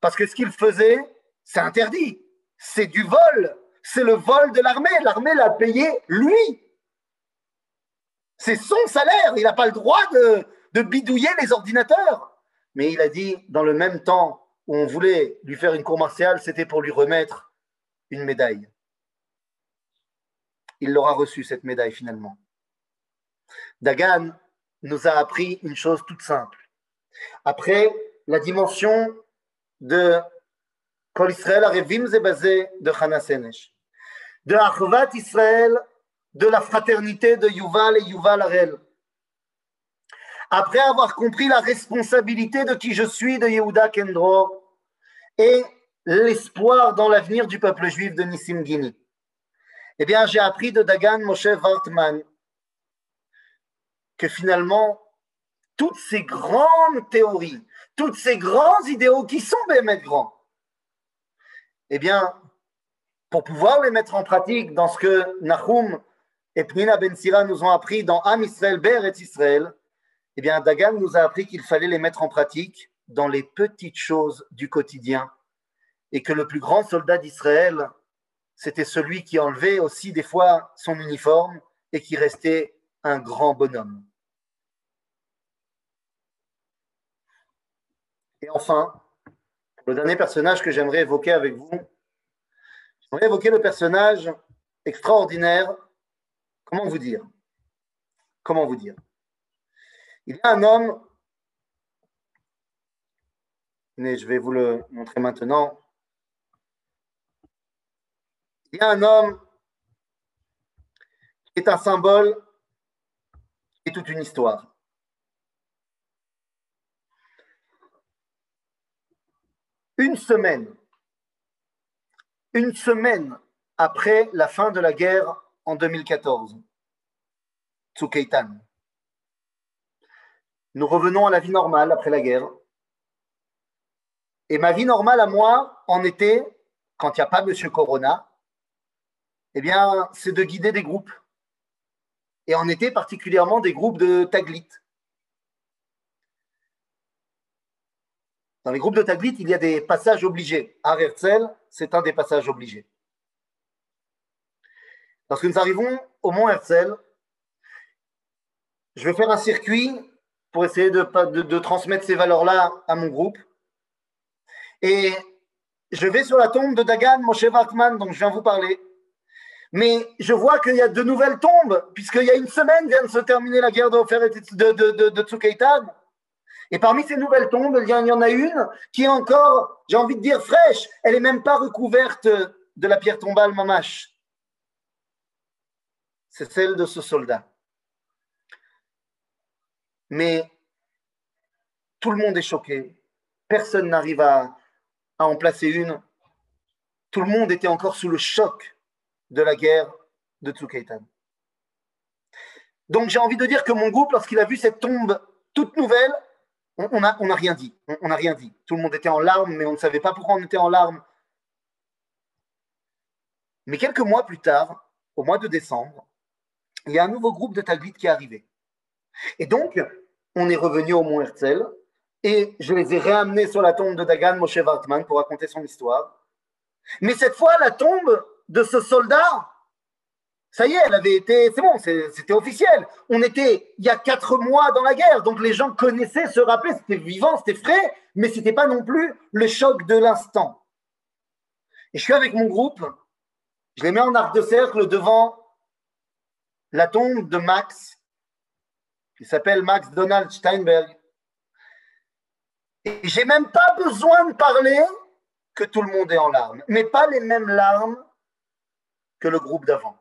Parce que ce qu'il faisait, c'est interdit. C'est du vol. C'est le vol de l'armée. L'armée l'a payé lui. C'est son salaire. Il n'a pas le droit de, bidouiller les ordinateurs. Mais il a dit, dans le même temps où on voulait lui faire une cour martiale, c'était pour lui remettre une médaille. Il l'aura reçu, cette médaille, finalement. Dagan nous a appris une chose toute simple. Après, la dimension de Kol Israël Arevim Zebazé de Chana Senesh, de Achvat Israël, de la fraternité de Yuval et Yuval Arel. Après avoir compris la responsabilité de qui je suis de Yehuda Kendro et l'espoir dans l'avenir du peuple juif de Nissim Gini, eh bien, j'ai appris de Dagan Moshe Wartman que finalement, toutes ces grandes théories, toutes ces grands idéaux qui sont Bémet grands, eh bien, pour pouvoir les mettre en pratique dans ce que Nahum et Pnina Ben Sira nous ont appris dans Am Israël, Ber et Israël, eh bien, Dagan nous a appris qu'il fallait les mettre en pratique dans les petites choses du quotidien et que le plus grand soldat d'Israël, c'était celui qui enlevait aussi des fois son uniforme et qui restait un grand bonhomme. Et enfin, le dernier personnage que j'aimerais évoquer avec vous, j'aimerais évoquer le personnage extraordinaire. Comment vous dire? Comment vous dire? Il y a un homme, mais je vais vous le montrer maintenant. Il y a un homme qui est un symbole et toute une histoire. Une semaine, une semaine après la fin de la guerre en 2014, Tsukeitan. Nous revenons à la vie normale après la guerre. Et ma vie normale à moi, en été, quand il n'y a pas Monsieur Corona, eh bien, c'est de guider des groupes. Et en été, particulièrement des groupes de Taglit. Dans les groupes de Taglit, il y a des passages obligés. À c'est un des passages obligés. Lorsque nous arrivons au mont Herzl, je vais faire un circuit pour essayer de, transmettre ces valeurs-là à mon groupe. Et je vais sur la tombe de Dagan Moshe Wartman, dont je viens vous parler. Mais je vois qu'il y a de nouvelles tombes, puisqu'il y a une semaine vient de se terminer la guerre de, de, de, de. Et parmi ces nouvelles tombes, il y en a une qui est encore, j'ai envie de dire, fraîche. Elle n'est même pas recouverte de la pierre tombale Mamash. C'est celle de ce soldat. Mais tout le monde est choqué. Personne n'arrive à, en placer une. Tout le monde était encore sous le choc de la guerre de Tsukaitan. Donc j'ai envie de dire que mon groupe, lorsqu'il a vu cette tombe toute nouvelle, on n'a on a rien dit. On n'a rien dit. Tout le monde était en larmes, mais on ne savait pas pourquoi on était en larmes. Mais quelques mois plus tard, au mois de décembre, il y a un nouveau groupe de Taglit qui est arrivé. Et donc, on est revenu au Mont Herzl et je les ai réamenés sur la tombe de Dagan Moshe Wartman pour raconter son histoire. Mais cette fois, la tombe de ce soldat, ça y est, elle avait été, c'est bon, c'était officiel. On était il y a quatre mois dans la guerre, donc les gens connaissaient, se rappelaient, c'était vivant, c'était frais, mais c'était pas non plus le choc de l'instant. Et je suis avec mon groupe, je les mets en arc de cercle devant la tombe de Max, qui s'appelle Max Donald Steinberg. Et j'ai même pas besoin de parler que tout le monde est en larmes, mais pas les mêmes larmes que le groupe d'avant.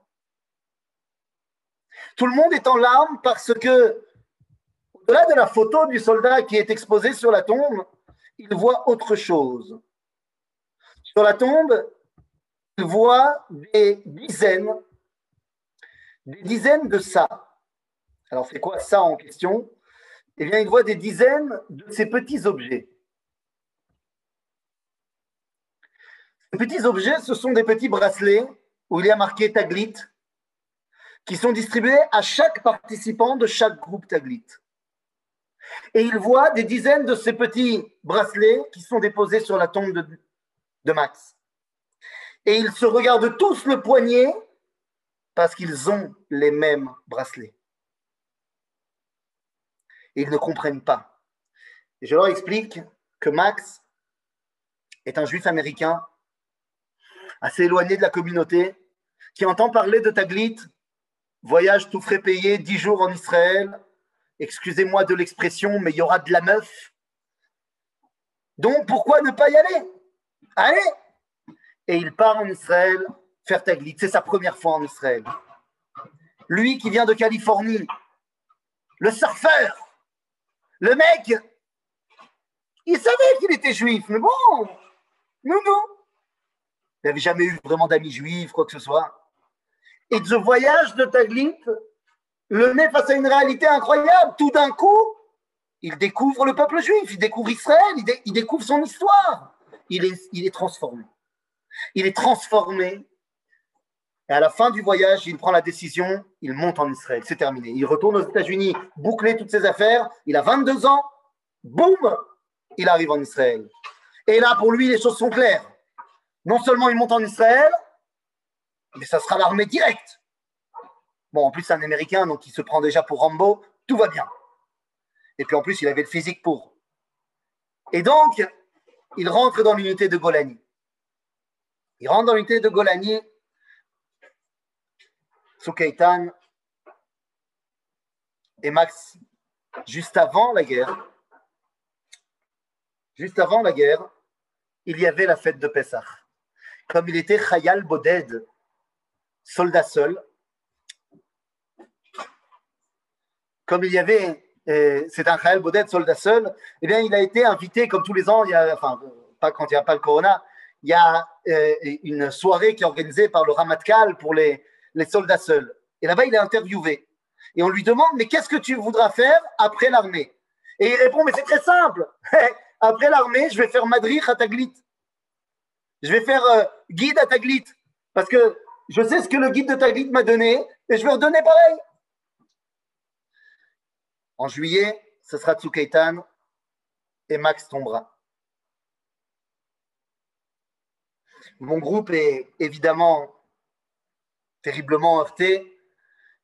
Tout le monde est en larmes parce que, au-delà de la photo du soldat qui est exposée sur la tombe, il voit autre chose. Sur la tombe, il voit des dizaines, des dizaines de ça. Alors, c'est quoi ça en question? Eh bien, il voit des dizaines de ces petits objets. Ces petits objets, ce sont des petits bracelets où il y a marqué Taglit, qui sont distribués à chaque participant de chaque groupe Taglit. Et il voit des dizaines de ces petits bracelets qui sont déposés sur la tombe de, Max. Et ils se regardent tous le poignet parce qu'ils ont les mêmes bracelets. Et ils ne comprennent pas. Je leur explique que Max est un juif américain assez éloigné de la communauté, qui entend parler de Taglit Voyage tout frais payé, dix jours en Israël. Excusez-moi de l'expression, mais il y aura de la meuf. Donc pourquoi ne pas y aller? Allez Et il part en Israël faire Taglit. C'est sa première fois en Israël. Lui qui vient de Californie, le surfeur, le mec, il savait qu'il était juif, mais bon, nous, nous. Il n'avait jamais eu vraiment d'amis juifs, quoi que ce soit et ce voyage de Taglit le met face à une réalité incroyable. Tout d'un coup, il découvre le peuple juif, il découvre Israël, il, découvre son histoire. Il est, il est transformé. Il est transformé. Et à la fin du voyage, il prend la décision, il monte en Israël. C'est terminé. Il retourne aux États-Unis, boucler toutes ses affaires. Il a 22 ans. Boum Il arrive en Israël. Et là, pour lui, les choses sont claires. Non seulement il monte en Israël, mais ça sera l'armée directe. Bon, en plus, c'est un Américain, donc il se prend déjà pour Rambo, tout va bien. Et puis en plus, il avait le physique pour. Et donc, il rentre dans l'unité de Golani. Il rentre dans l'unité de Golani, Keitan et Max, juste avant la guerre, juste avant la guerre, il y avait la fête de Pessah. Comme il était Khayal Boded, soldat seul, comme il y avait, euh, c'est un Khayal Boded, soldat seul, eh bien, il a été invité, comme tous les ans, il y a, enfin, pas quand il n'y a pas le Corona, il y a euh, une soirée qui est organisée par le Ramatkal pour les, les soldats seuls. Et là-bas, il est interviewé. Et on lui demande, mais qu'est-ce que tu voudras faire après l'armée? Et il répond, mais c'est très simple. après l'armée, je vais faire Madrid à Taglit. Je vais faire euh, guide à Taglit. Parce que je sais ce que le guide de Taglit m'a donné et je vais redonner pareil. En juillet, ce sera Tsukaitan et Max tombera. Mon groupe est évidemment terriblement heurté.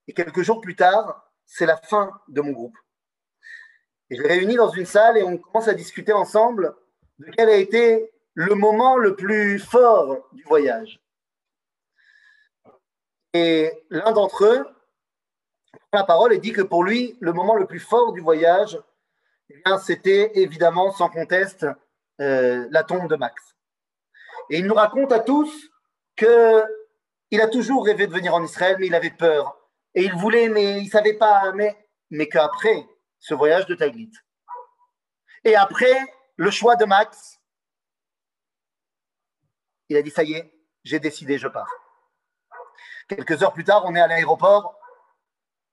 Et quelques jours plus tard, c'est la fin de mon groupe. Je réunis dans une salle et on commence à discuter ensemble de quel a été le moment le plus fort du voyage. Et l'un d'entre eux prend la parole et dit que pour lui, le moment le plus fort du voyage, eh c'était évidemment, sans conteste, euh, la tombe de Max. Et il nous raconte à tous que il a toujours rêvé de venir en Israël, mais il avait peur. Et il voulait, mais il ne savait pas. Mais, mais qu'après ce voyage de Taglit, et après le choix de Max, il a dit Ça y est, j'ai décidé, je pars. Quelques heures plus tard, on est à l'aéroport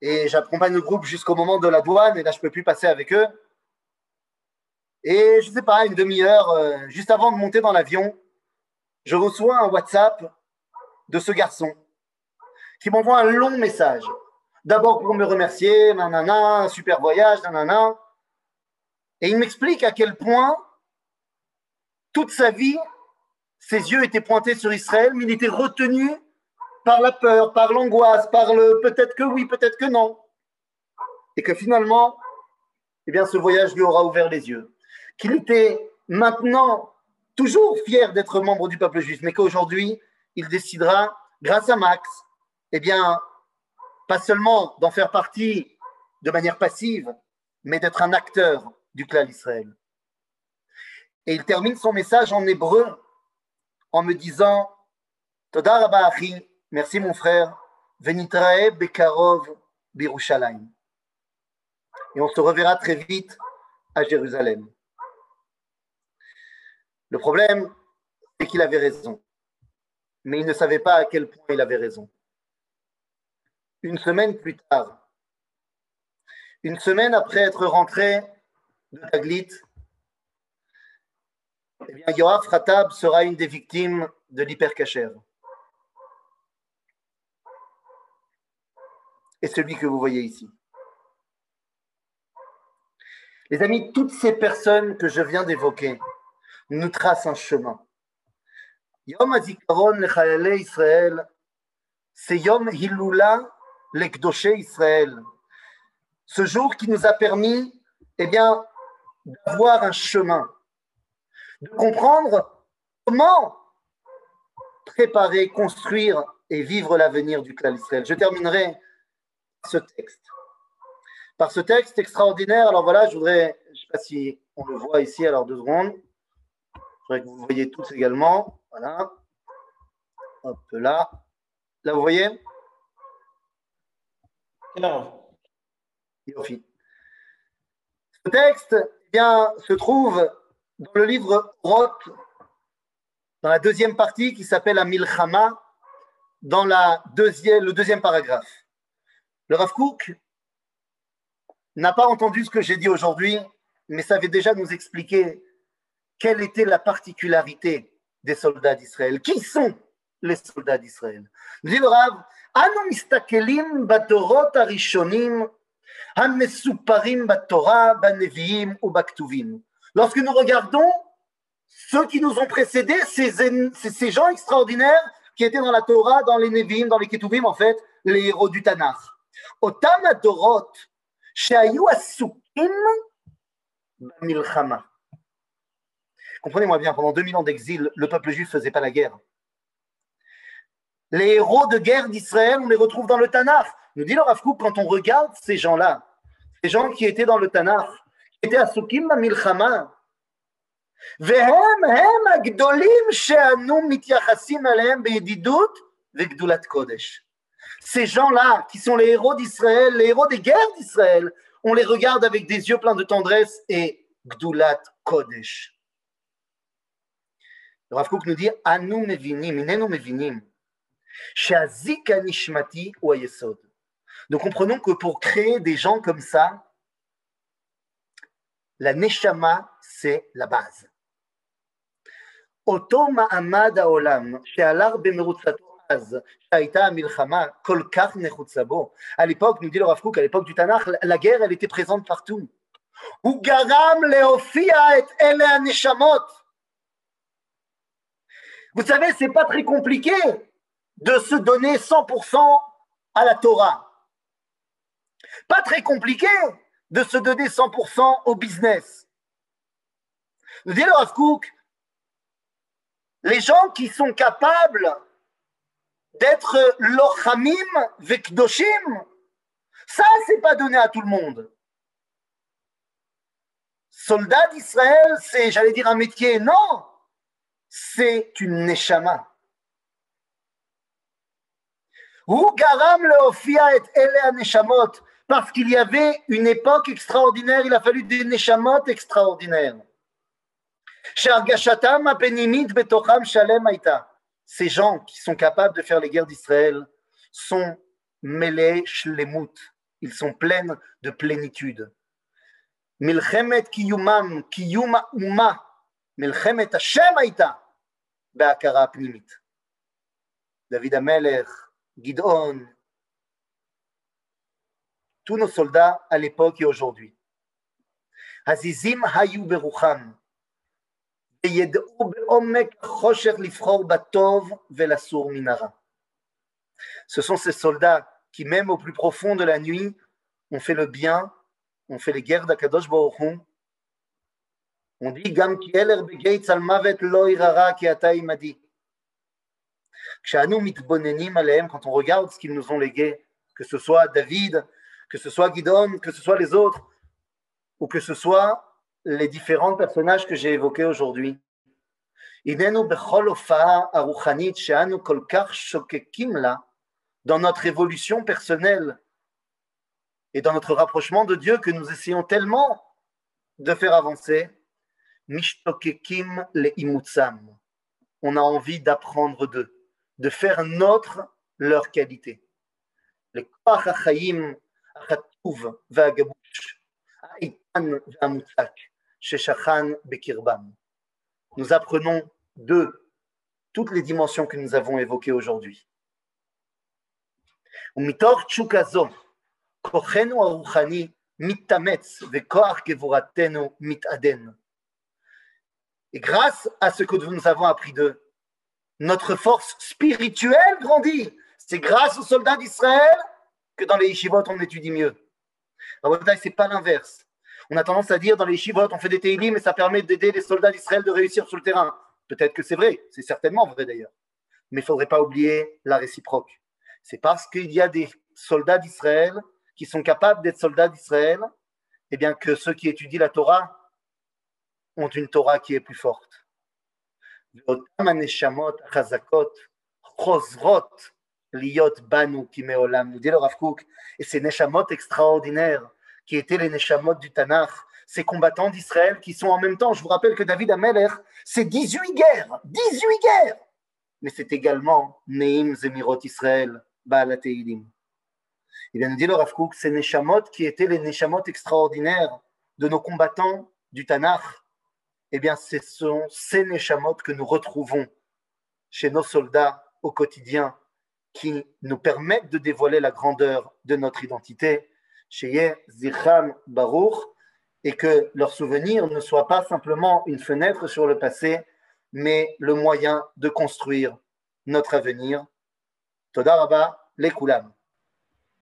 et j'accompagne le groupe jusqu'au moment de la douane et là, je ne peux plus passer avec eux. Et je ne sais pas, une demi-heure, euh, juste avant de monter dans l'avion, je reçois un WhatsApp de ce garçon qui m'envoie un long message. D'abord pour me remercier, nanana, super voyage, nanana. Et il m'explique à quel point toute sa vie, ses yeux étaient pointés sur Israël, mais il était retenu par la peur, par l'angoisse, par le peut-être que oui, peut-être que non. Et que finalement, eh bien, ce voyage lui aura ouvert les yeux. Qu'il était maintenant toujours fier d'être membre du peuple juif, mais qu'aujourd'hui, il décidera, grâce à Max, eh bien, pas seulement d'en faire partie de manière passive, mais d'être un acteur du clan Israël. Et il termine son message en hébreu en me disant Toda Rabba merci mon frère, Venitrae Bekarov Birushalayim. Et on se reverra très vite à Jérusalem. Le problème, c'est qu'il avait raison mais il ne savait pas à quel point il avait raison. Une semaine plus tard, une semaine après être rentré de Taglit, eh Ratab sera une des victimes de l'hypercacher. Celui que vous voyez ici. Les amis, toutes ces personnes que je viens d'évoquer nous tracent un chemin. Yom HaZikaron Lechayale Israël, c'est Yom Hilula Israël. Ce jour qui nous a permis, eh bien, d'avoir un chemin, de comprendre comment préparer, construire et vivre l'avenir du clan Israël. Je terminerai ce texte. Par ce texte extraordinaire. Alors voilà, je voudrais, je ne sais pas si on le voit ici, alors deux secondes. Je voudrais que vous voyez tous également. Voilà. Hop là. Là, vous voyez? Non. Ce texte eh bien, se trouve dans le livre Roth, dans la deuxième partie qui s'appelle Amilchama, dans la deuxième, le deuxième paragraphe. Le Rav Kook n'a pas entendu ce que j'ai dit aujourd'hui, mais savait déjà nous expliquer quelle était la particularité des soldats d'Israël. Qui sont les soldats d'Israël? Dit le Rav, Lorsque nous regardons ceux qui nous ont précédés, ces, ces gens extraordinaires qui étaient dans la Torah, dans les Nevi'im, dans les Ketuvim, en fait, les héros du Tanakh. Otam adorot, שהיו עסוקים במלחמה. Comprenez-moi bien, pendant 2000 ans d'exil, le peuple juif ne faisait pas la guerre. Les héros de guerre d'Israël, on les retrouve dans le Tanakh. Nous dit le Rav quand on regarde ces gens-là, ces gens qui étaient dans le Tanakh, qui étaient à Sukim Milchama, והם הם הגדולים שאנו מתייחסים אליהם בידידות וגדולת קודש. Ces gens-là, qui sont les héros d'Israël, les héros des guerres d'Israël, on les regarde avec des yeux pleins de tendresse et Gdulat Kodesh. Le Rav Kook nous dit Anu mevinim, shazik anishmati ou. Nous comprenons que pour créer des gens comme ça, la neshama, c'est la base. Oto ma'amad ha'olam, she'alar bemerutzato אז, שהייתה המלחמה כל כך נחוצה בו, à l'époque, nous dit le Rav Kook, à l'époque du Tanakh, la guerre, elle était présente partout. הוא גרם להופיע את אלה הנשמות. Vous savez, c'est pas très compliqué de se donner 100% à la Torah. Pas très compliqué de se donner 100% au business. Nous dit le Rav Kook, les gens qui sont capables d'être lochamim vekdoshim, ça, c'est pas donné à tout le monde. Soldat d'Israël, c'est, j'allais dire, un métier. Non, c'est une neshama. Ou garam leofia et ele neshamot, parce qu'il y avait une époque extraordinaire, il a fallu des neshamot extraordinaires. Ces gens qui sont capables de faire les guerres d'Israël sont mêlés shlemut. Ils sont pleins de plénitude. Milchemet kiyumam, kiyuma uma, milchemet Hashem aita, be'akara pnimit. David Amelech, Gidon, tous nos soldats à l'époque et aujourd'hui. Azizim hayu ce sont ces soldats qui, même au plus profond de la nuit, ont fait le bien, ont fait les guerres d'Akadosh Baruch On dit ata imadi. Quand on regarde ce qu'ils nous ont légué, que ce soit David, que ce soit Gidon, que ce soit les autres, ou que ce soit les différents personnages que j'ai évoqués aujourd'hui. Dans notre évolution personnelle et dans notre rapprochement de Dieu que nous essayons tellement de faire avancer, on a envie d'apprendre d'eux, de faire notre leur qualité. Les nous apprenons de toutes les dimensions que nous avons évoquées aujourd'hui. Et grâce à ce que nous avons appris d'eux, notre force spirituelle grandit. C'est grâce aux soldats d'Israël que dans les yeshivot on étudie mieux. C'est pas l'inverse. On a tendance à dire dans les chivotes, on fait des teilim, mais ça permet d'aider les soldats d'Israël de réussir sur le terrain. Peut-être que c'est vrai, c'est certainement vrai d'ailleurs. Mais il ne faudrait pas oublier la réciproque. C'est parce qu'il y a des soldats d'Israël qui sont capables d'être soldats d'Israël, eh bien que ceux qui étudient la Torah ont une Torah qui est plus forte. et ces neshamot extraordinaires qui étaient les Neshamot du Tanakh, ces combattants d'Israël qui sont en même temps, je vous rappelle que David Ameler, c'est 18 guerres, 18 guerres. Mais c'est également Neim Zemirot Israël, Baal Teilim. Il vient nous dire le Rav Kook, ces Neshamot qui étaient les Neshamot extraordinaires de nos combattants du Tanakh, eh bien, ce sont ces Neshamot que nous retrouvons chez nos soldats au quotidien qui nous permettent de dévoiler la grandeur de notre identité et que leur souvenir ne soit pas simplement une fenêtre sur le passé, mais le moyen de construire notre avenir. Toda Rabba, les.